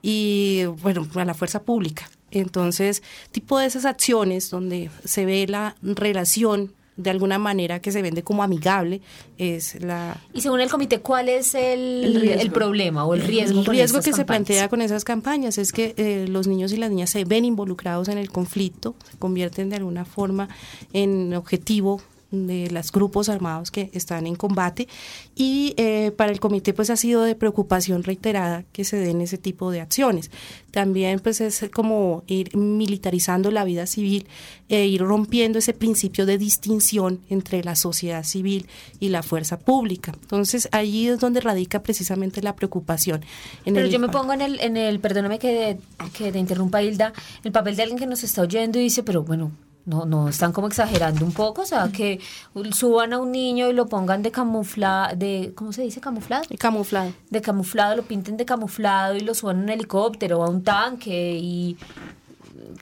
Speaker 11: y bueno, a la fuerza pública. Entonces, tipo de esas acciones donde se ve la relación de alguna manera que se vende como amigable es la
Speaker 5: Y según el comité, ¿cuál es el,
Speaker 11: El
Speaker 5: problema o el riesgo?
Speaker 11: el riesgo que se plantea con esas campañas es que eh, los niños y las niñas se ven involucrados en el conflicto, se convierten de alguna forma en objetivo de los grupos armados que están en combate y eh, para el comité pues ha sido de preocupación reiterada que se den ese tipo de acciones. También pues es como ir militarizando la vida civil e ir rompiendo ese principio de distinción entre la sociedad civil y la fuerza pública. Entonces allí es donde radica precisamente la preocupación. En
Speaker 5: Pero
Speaker 11: el
Speaker 5: yo me pongo en el, en el perdóname que, que te interrumpa Hilda, el papel de alguien que nos está oyendo y dice, pero bueno, no, no, están como exagerando un poco, o sea, que suban a un niño y lo pongan de camuflado, de, ¿cómo se dice camuflado?
Speaker 11: camuflado.
Speaker 5: De camuflado, lo pinten de camuflado y lo suban a un helicóptero o a un tanque y...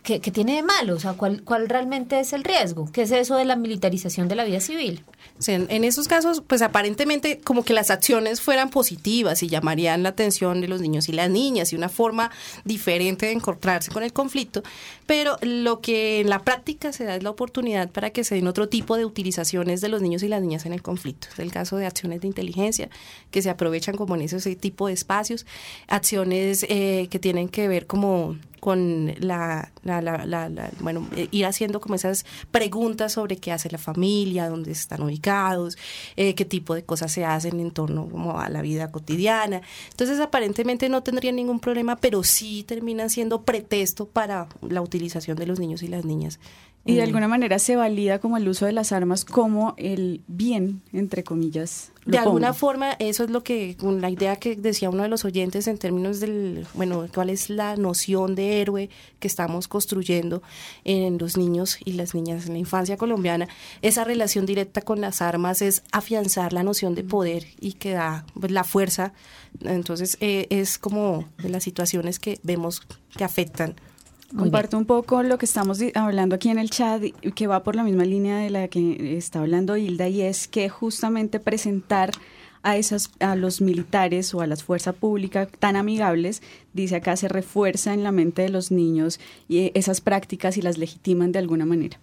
Speaker 5: ¿Qué, tiene de malo? O sea, ¿cuál, ¿cuál realmente es el riesgo? ¿Qué es eso de la militarización de la vida civil?
Speaker 11: En esos casos, pues aparentemente como que las acciones fueran positivas y llamarían la atención de los niños y las niñas y una forma diferente de encontrarse con el conflicto, pero lo que en la práctica se da es la oportunidad para que se den otro tipo de utilizaciones de los niños y las niñas en el conflicto. Es el caso de acciones de inteligencia que se aprovechan como en ese tipo de espacios, acciones eh, que tienen que ver como con la, la, la, la- bueno, eh, ir haciendo como esas preguntas sobre qué hace la familia, dónde están ubicados, eh, qué tipo de cosas se hacen en torno como a la vida cotidiana. Entonces aparentemente no tendría ningún problema, pero sí terminan siendo pretexto para la utilización de los niños y las niñas.
Speaker 6: Y de
Speaker 11: Eh,
Speaker 6: alguna manera se valida como el uso de las armas como el bien, entre comillas.
Speaker 11: De alguna forma, eso es lo que, con la idea que decía uno de los oyentes en términos del, bueno, cuál es la noción de héroe que estamos construyendo en los niños y las niñas en la infancia colombiana. Esa relación directa con las armas es afianzar la noción de poder y que da pues, la fuerza. Entonces, eh, es como de las situaciones que vemos que afectan.
Speaker 6: Comparto un poco lo que estamos hablando aquí en el chat, que va por la misma línea de la que está hablando Hilda, y es que justamente presentar a esas a los militares o a las fuerzas públicas tan amigables, dice acá, se refuerza en la mente de los niños y eh, esas prácticas y las legitiman de alguna manera.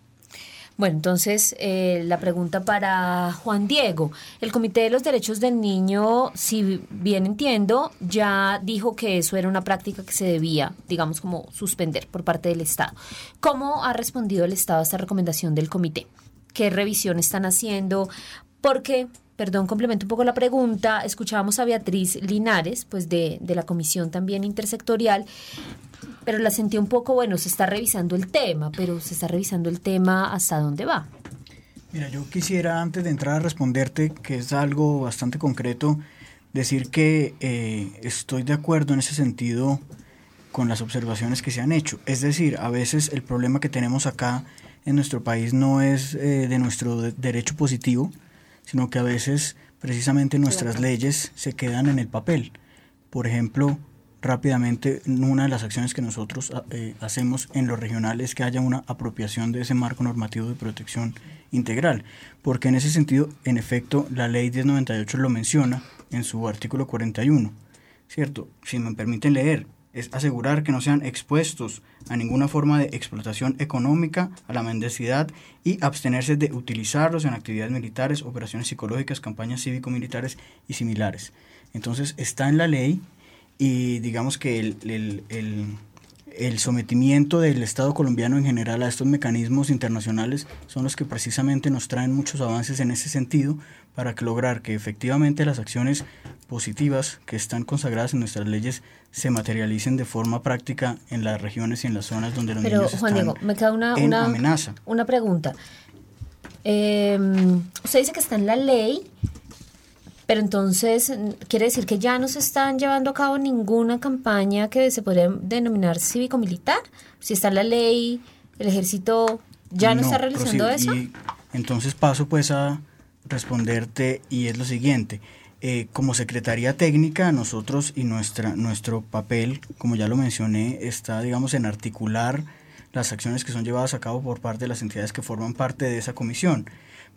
Speaker 5: Bueno, entonces eh, la pregunta para Juan Diego. El Comité de los Derechos del Niño, si bien entiendo, ya dijo que eso era una práctica que se debía, digamos, como suspender por parte del Estado. ¿Cómo ha respondido el Estado a esta recomendación del comité? ¿Qué revisión están haciendo? Porque, perdón, complemento un poco la pregunta, escuchábamos a Beatriz Linares, pues de, de la Comisión también Intersectorial, pero la sentí un poco, bueno, se está revisando el tema, pero se está revisando el tema hasta dónde va.
Speaker 10: Mira, yo quisiera antes de entrar a responderte, que es algo bastante concreto, decir que eh, estoy de acuerdo en ese sentido con las observaciones que se han hecho. Es decir, a veces el problema que tenemos acá en nuestro país no es eh, de nuestro de- derecho positivo, sino que a veces precisamente nuestras leyes se quedan en el papel. Por ejemplo, rápidamente, una de las acciones que nosotros ah, eh, hacemos en lo regional es que haya una apropiación de ese marco normativo de protección integral, porque en ese sentido, en efecto, la ley 1098 lo menciona en su artículo 41, ¿cierto? Si me permiten leer, es asegurar que no sean expuestos a ninguna forma de explotación económica, a la mendicidad y abstenerse de utilizarlos en actividades militares, operaciones psicológicas, campañas cívico-militares y similares. Entonces está en la ley y digamos que el, el- el- el sometimiento del Estado colombiano en general a estos mecanismos internacionales son los que precisamente nos traen muchos avances en ese sentido para que lograr que efectivamente las acciones positivas que están consagradas en nuestras leyes se materialicen de forma práctica en las regiones y en las zonas donde los
Speaker 5: Pero,
Speaker 10: niños
Speaker 5: Juan
Speaker 10: están
Speaker 5: Diego, me queda una,
Speaker 10: en
Speaker 5: una,
Speaker 10: amenaza.
Speaker 5: una pregunta. Eh, usted dice que está en la ley, pero entonces quiere decir que ya no se están llevando a cabo ninguna campaña que se podría denominar cívico-militar. Si está en la ley, el ejército ya no, está realizando
Speaker 10: prosigo.
Speaker 5: eso.
Speaker 10: Y entonces paso pues a responderte y es lo siguiente. Eh, como Secretaría Técnica, nosotros y nuestra, nuestro papel, como ya lo mencioné, está, digamos, en articular las acciones que son llevadas a cabo por parte de las entidades que forman parte de esa comisión.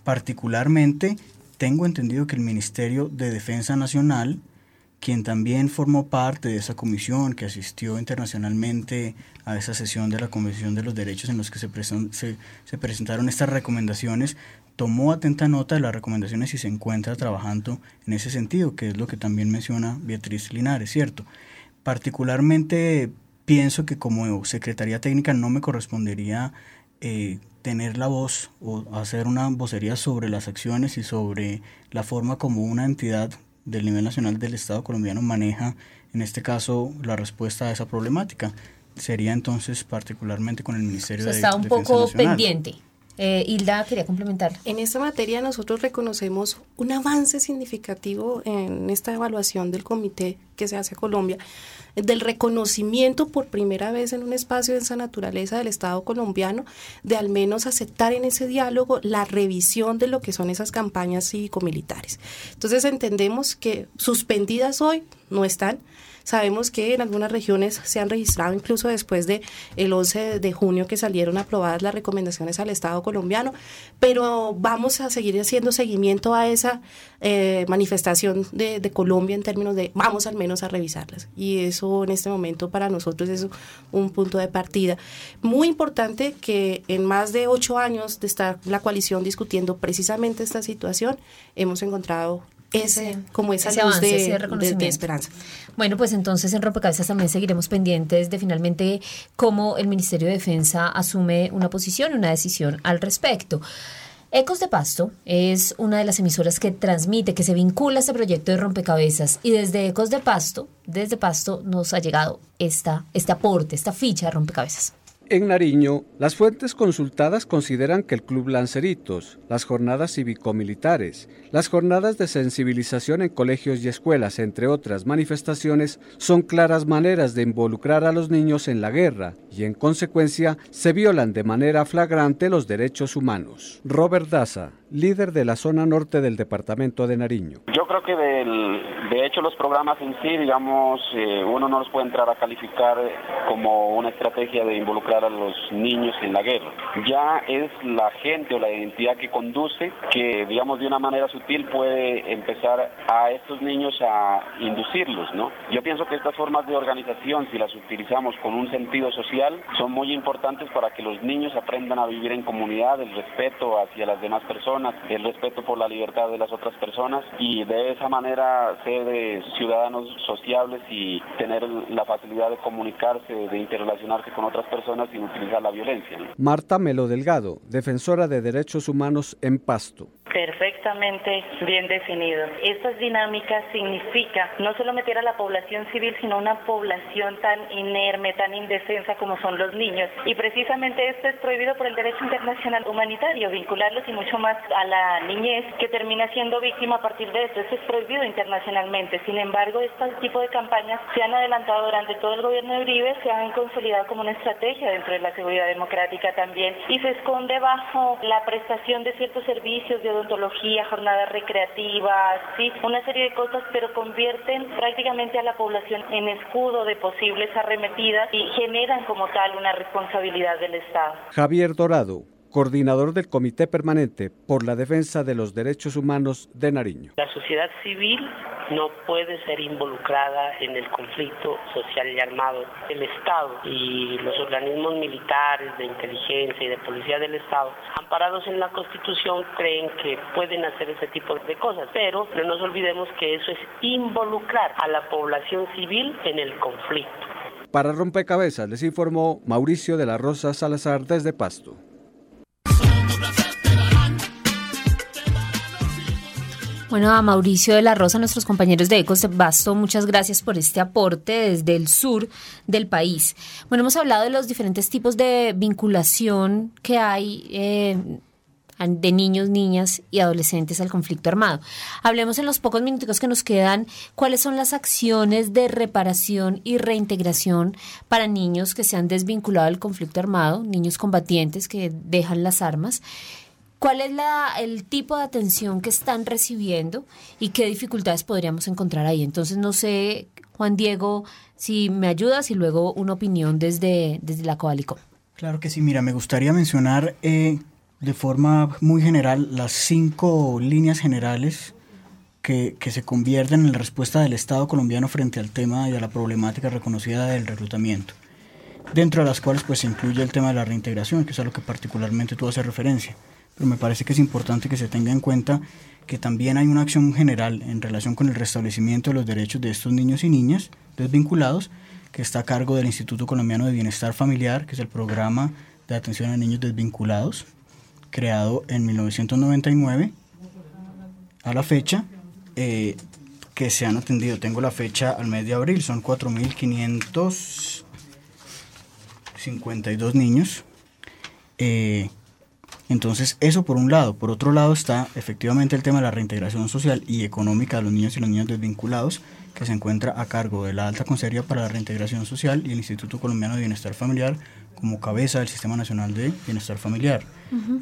Speaker 10: Particularmente, tengo entendido que el Ministerio de Defensa Nacional, quien también formó parte de esa comisión, que asistió internacionalmente a esa sesión de la Comisión de los Derechos en los que se presentaron estas recomendaciones, tomó atenta nota de las recomendaciones y se encuentra trabajando en ese sentido, que es lo que también menciona Beatriz Linares, ¿cierto? Particularmente pienso que como Secretaría Técnica no me correspondería eh, tener la voz o hacer una vocería sobre las acciones y sobre la forma como una entidad del nivel nacional del Estado colombiano maneja, en este caso, la respuesta a esa problemática. Sería entonces particularmente con el Ministerio
Speaker 5: O sea,
Speaker 10: de
Speaker 5: está un
Speaker 10: Defensa
Speaker 5: poco
Speaker 10: Nacional.
Speaker 5: pendiente. Eh, Hilda quería complementar.
Speaker 11: En esta materia nosotros reconocemos un avance significativo en esta evaluación del comité que se hace Colombia, del reconocimiento por primera vez en un espacio de esa naturaleza del Estado colombiano, de al menos aceptar en ese diálogo la revisión de lo que son esas campañas cívico-militares. Entonces entendemos que suspendidas hoy no están, Sabemos que en algunas regiones se han registrado incluso después de el 11 de junio que salieron aprobadas las recomendaciones al Estado colombiano, pero vamos a seguir haciendo seguimiento a esa eh, manifestación de, de, Colombia en términos de vamos al menos a revisarlas. Y eso en este momento para nosotros es un punto de partida. Muy importante que en más de ocho años de estar la coalición discutiendo precisamente esta situación, hemos encontrado ese, como esa
Speaker 5: ese
Speaker 11: luz
Speaker 5: avance,
Speaker 11: de,
Speaker 5: ese
Speaker 11: de- de esperanza.
Speaker 5: Bueno, pues entonces en Rompecabezas también seguiremos pendientes de finalmente cómo el Ministerio de Defensa asume una posición, una decisión al respecto. Ecos de Pasto es una de las emisoras que transmite, que se vincula a este proyecto de rompecabezas y desde Ecos de Pasto, desde Pasto nos ha llegado esta, este aporte, esta ficha de rompecabezas.
Speaker 25: En Nariño, las fuentes consultadas consideran que el Club Lanceritos, las jornadas cívico-militares, las jornadas de sensibilización en colegios y escuelas, entre otras manifestaciones, son claras maneras de involucrar a los niños en la guerra y, en consecuencia, se violan de manera flagrante los derechos humanos. Robert Daza, líder de la zona norte del departamento de Nariño.
Speaker 26: Yo creo que del- de hecho los programas en sí, digamos, eh, uno no los puede entrar a calificar como una estrategia de involucrar a los niños en la guerra. Ya es la gente o la identidad que conduce que, digamos, de una manera sutil puede empezar a estos niños a inducirlos, ¿no? Yo pienso que estas formas de organización, si las utilizamos con un sentido social, son muy importantes para que los niños aprendan a vivir en comunidad, el respeto hacia las demás personas, el respeto por la libertad de las otras personas y de esa manera ser eh, ciudadanos sociables y tener la facilidad de comunicarse, de interrelacionarse con otras personas sin utilizar la violencia.
Speaker 25: Marta Melo Delgado, defensora de derechos humanos en Pasto.
Speaker 27: Perfectamente bien definido. Estas dinámicas significa no solo meter a la población civil, sino una población tan inerme, tan indefensa como son los niños. Y precisamente esto es prohibido por el derecho internacional humanitario, vincularlos y mucho más a la niñez que termina siendo víctima a partir de esto. Esto es prohibido internacionalmente. Sin embargo, este tipo de campañas se han adelantado durante todo el gobierno de Uribe, se han consolidado como una estrategia dentro de la seguridad democrática también y se esconde bajo la prestación de ciertos servicios de odontología, jornadas recreativas, sí, una serie de cosas, pero convierten prácticamente a la población en escudo de posibles arremetidas y generan como tal una responsabilidad del Estado.
Speaker 25: Javier Dorado, coordinador del Comité Permanente por la Defensa de los Derechos Humanos de Nariño.
Speaker 28: La sociedad civil no puede ser involucrada en el conflicto social y armado. El Estado y los organismos militares de inteligencia y de policía del Estado, amparados en la Constitución, creen que pueden hacer ese tipo de cosas, pero no nos olvidemos que eso es involucrar a la población civil en el conflicto.
Speaker 25: Para Rompecabezas les informó Mauricio de la Rosa Salazar desde Pasto.
Speaker 5: Bueno, a Mauricio de la Rosa, nuestros compañeros de Ecos Basto, muchas gracias por este aporte desde el sur del país. Bueno, hemos hablado de los diferentes tipos de vinculación que hay eh, de niños, niñas y adolescentes al conflicto armado. Hablemos en los pocos minutos que nos quedan cuáles son las acciones de reparación y reintegración para niños que se han desvinculado del conflicto armado, niños combatientes que dejan las armas ¿Cuál es la, el tipo de atención que están recibiendo y qué dificultades podríamos encontrar ahí? Entonces, no sé, Juan Diego, si me ayudas y luego una opinión desde, desde la Coalico.
Speaker 10: Claro que sí, mira, me gustaría mencionar eh, de forma muy general las cinco líneas generales que, que, se convierten en la respuesta del Estado colombiano frente al tema y a la problemática reconocida del reclutamiento, dentro de las cuales pues se incluye el tema de la reintegración, que es a lo que particularmente tú haces referencia pero me parece que es importante que se tenga en cuenta que también hay una acción general en relación con el restablecimiento de los derechos de estos niños y niñas desvinculados, que está a cargo del Instituto Colombiano de Bienestar Familiar, que es el programa de atención a niños desvinculados, creado en 1999 a la fecha, eh, que se han atendido. Tengo la fecha al mes de abril, son 4.552 niños. Eh, entonces, eso por un lado. Por otro lado está efectivamente el tema de la reintegración social y económica de los niños y los niños desvinculados, que se encuentra a cargo de la Alta Consejería para la Reintegración Social y el Instituto Colombiano de Bienestar Familiar como cabeza del Sistema Nacional de Bienestar Familiar.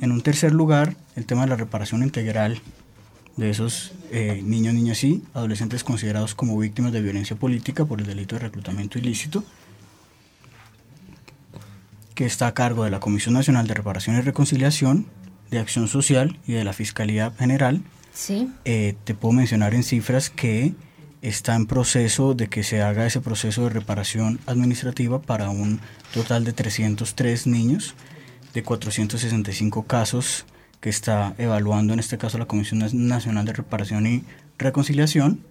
Speaker 10: En un tercer lugar, el tema de la reparación integral de esos eh, niños, niñas y adolescentes considerados como víctimas de violencia política por el delito de reclutamiento ilícito que está a cargo de la Comisión Nacional de Reparación y Reconciliación, de Acción Social y de la Fiscalía General.
Speaker 5: Sí.
Speaker 10: Eh, te puedo mencionar en cifras que está en proceso de que se haga ese proceso de reparación administrativa para un total de 303 niños de 465 casos que está evaluando en este caso la Comisión Nacional de Reparación y Reconciliación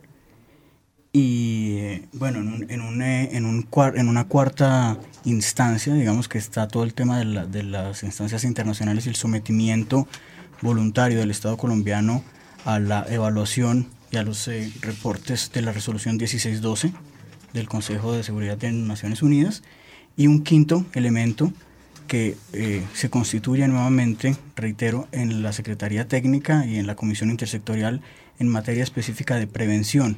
Speaker 10: y eh, bueno, en, un, en, un, eh, en, un, en una cuarta instancia, digamos que está todo el tema de, de las instancias internacionales y el sometimiento voluntario del Estado colombiano a la evaluación y a los eh, reportes de la resolución 1612 del Consejo de Seguridad de Naciones Unidas. Y un quinto elemento que se constituye nuevamente, reitero, en la Secretaría Técnica y en la Comisión Intersectorial en materia específica de prevención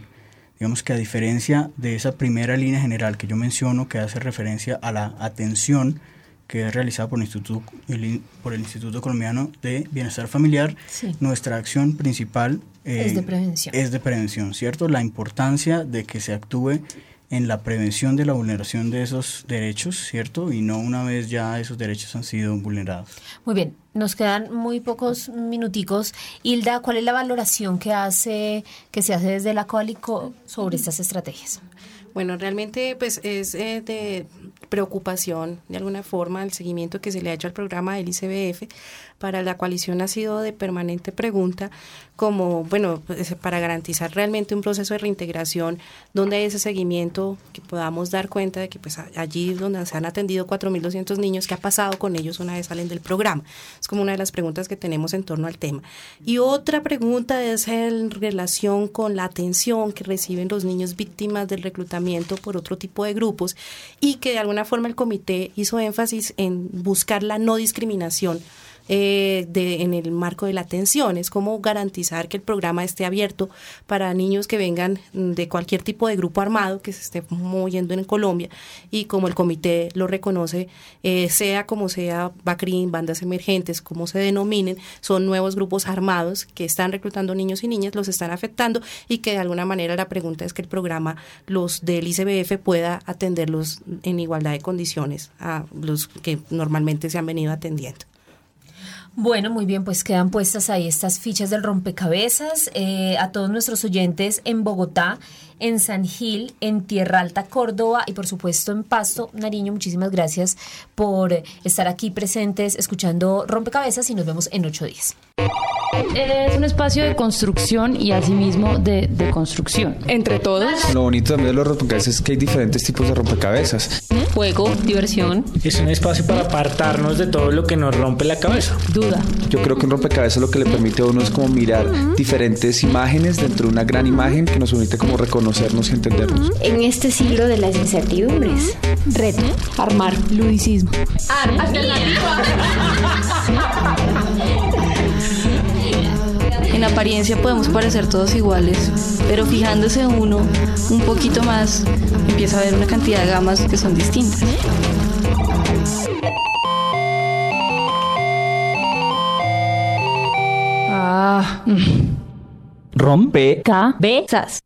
Speaker 10: Digamos que a diferencia de esa primera línea general que yo menciono, que hace referencia a la atención que es realizada por el Instituto, por el Instituto Colombiano de Bienestar Familiar, nuestra acción principal
Speaker 5: es de prevención.
Speaker 10: Es de prevención, ¿cierto? La importancia de que se actúe en la prevención de la vulneración de esos derechos, ¿cierto? Y no una vez ya esos derechos han sido vulnerados.
Speaker 5: Muy bien, nos quedan muy pocos minuticos. Hilda, ¿cuál es la valoración que hace que se hace desde la Coalico sobre estas estrategias?
Speaker 11: Bueno, realmente pues es eh, de preocupación de alguna forma el seguimiento que se le ha hecho al programa del ICBF para la coalición ha sido de permanente pregunta como, bueno, pues, para garantizar realmente un proceso de reintegración donde hay ese seguimiento, que podamos dar cuenta de que pues allí donde se han atendido 4.200 niños, ¿qué ha pasado con ellos una vez salen del programa? Es como una de las preguntas que tenemos en torno al tema. Y otra pregunta es en relación con la atención que reciben los niños víctimas del reclutamiento por otro tipo de grupos y que de alguna forma el comité hizo énfasis en buscar la no discriminación eh, de, en el marco de la atención. Es como garantizar que el programa esté abierto para niños que vengan de cualquier tipo de grupo armado que se esté moviendo en Colombia y como el comité lo reconoce, eh, sea como sea, BACRIN, bandas emergentes, como se denominen, son nuevos grupos armados que están reclutando niños y niñas, los están afectando y que de alguna manera la pregunta es que el programa, los del ICBF, pueda atenderlos en igualdad de condiciones a los que normalmente se han venido atendiendo.
Speaker 5: Bueno, muy bien, pues quedan puestas ahí estas fichas del rompecabezas. Eh, a todos nuestros oyentes en Bogotá, en San Gil, en Tierra Alta, Córdoba y por supuesto en Pasto, Nariño, muchísimas gracias por estar aquí presentes escuchando Rompecabezas y nos vemos en ocho días.
Speaker 2: Es un espacio de construcción y asimismo de, de construcción.
Speaker 29: Entre todos.
Speaker 3: Lo bonito también de los rompecabezas es que hay diferentes tipos de rompecabezas.
Speaker 29: Juego, diversión.
Speaker 30: Es un espacio para apartarnos de todo lo que nos rompe la cabeza.
Speaker 2: Duda.
Speaker 3: Yo creo que un rompecabezas lo que le permite a uno es como mirar diferentes imágenes dentro de una gran imagen que nos permite como reconocernos y entendernos.
Speaker 31: En este siglo de las incertidumbres, reto,
Speaker 29: armar, ludicismo.
Speaker 32: En apariencia podemos parecer todos iguales, pero fijándose uno un poquito más, empieza a ver una cantidad de gamas que son distintas.
Speaker 2: Ah.
Speaker 30: Rompe.
Speaker 2: Cabezas.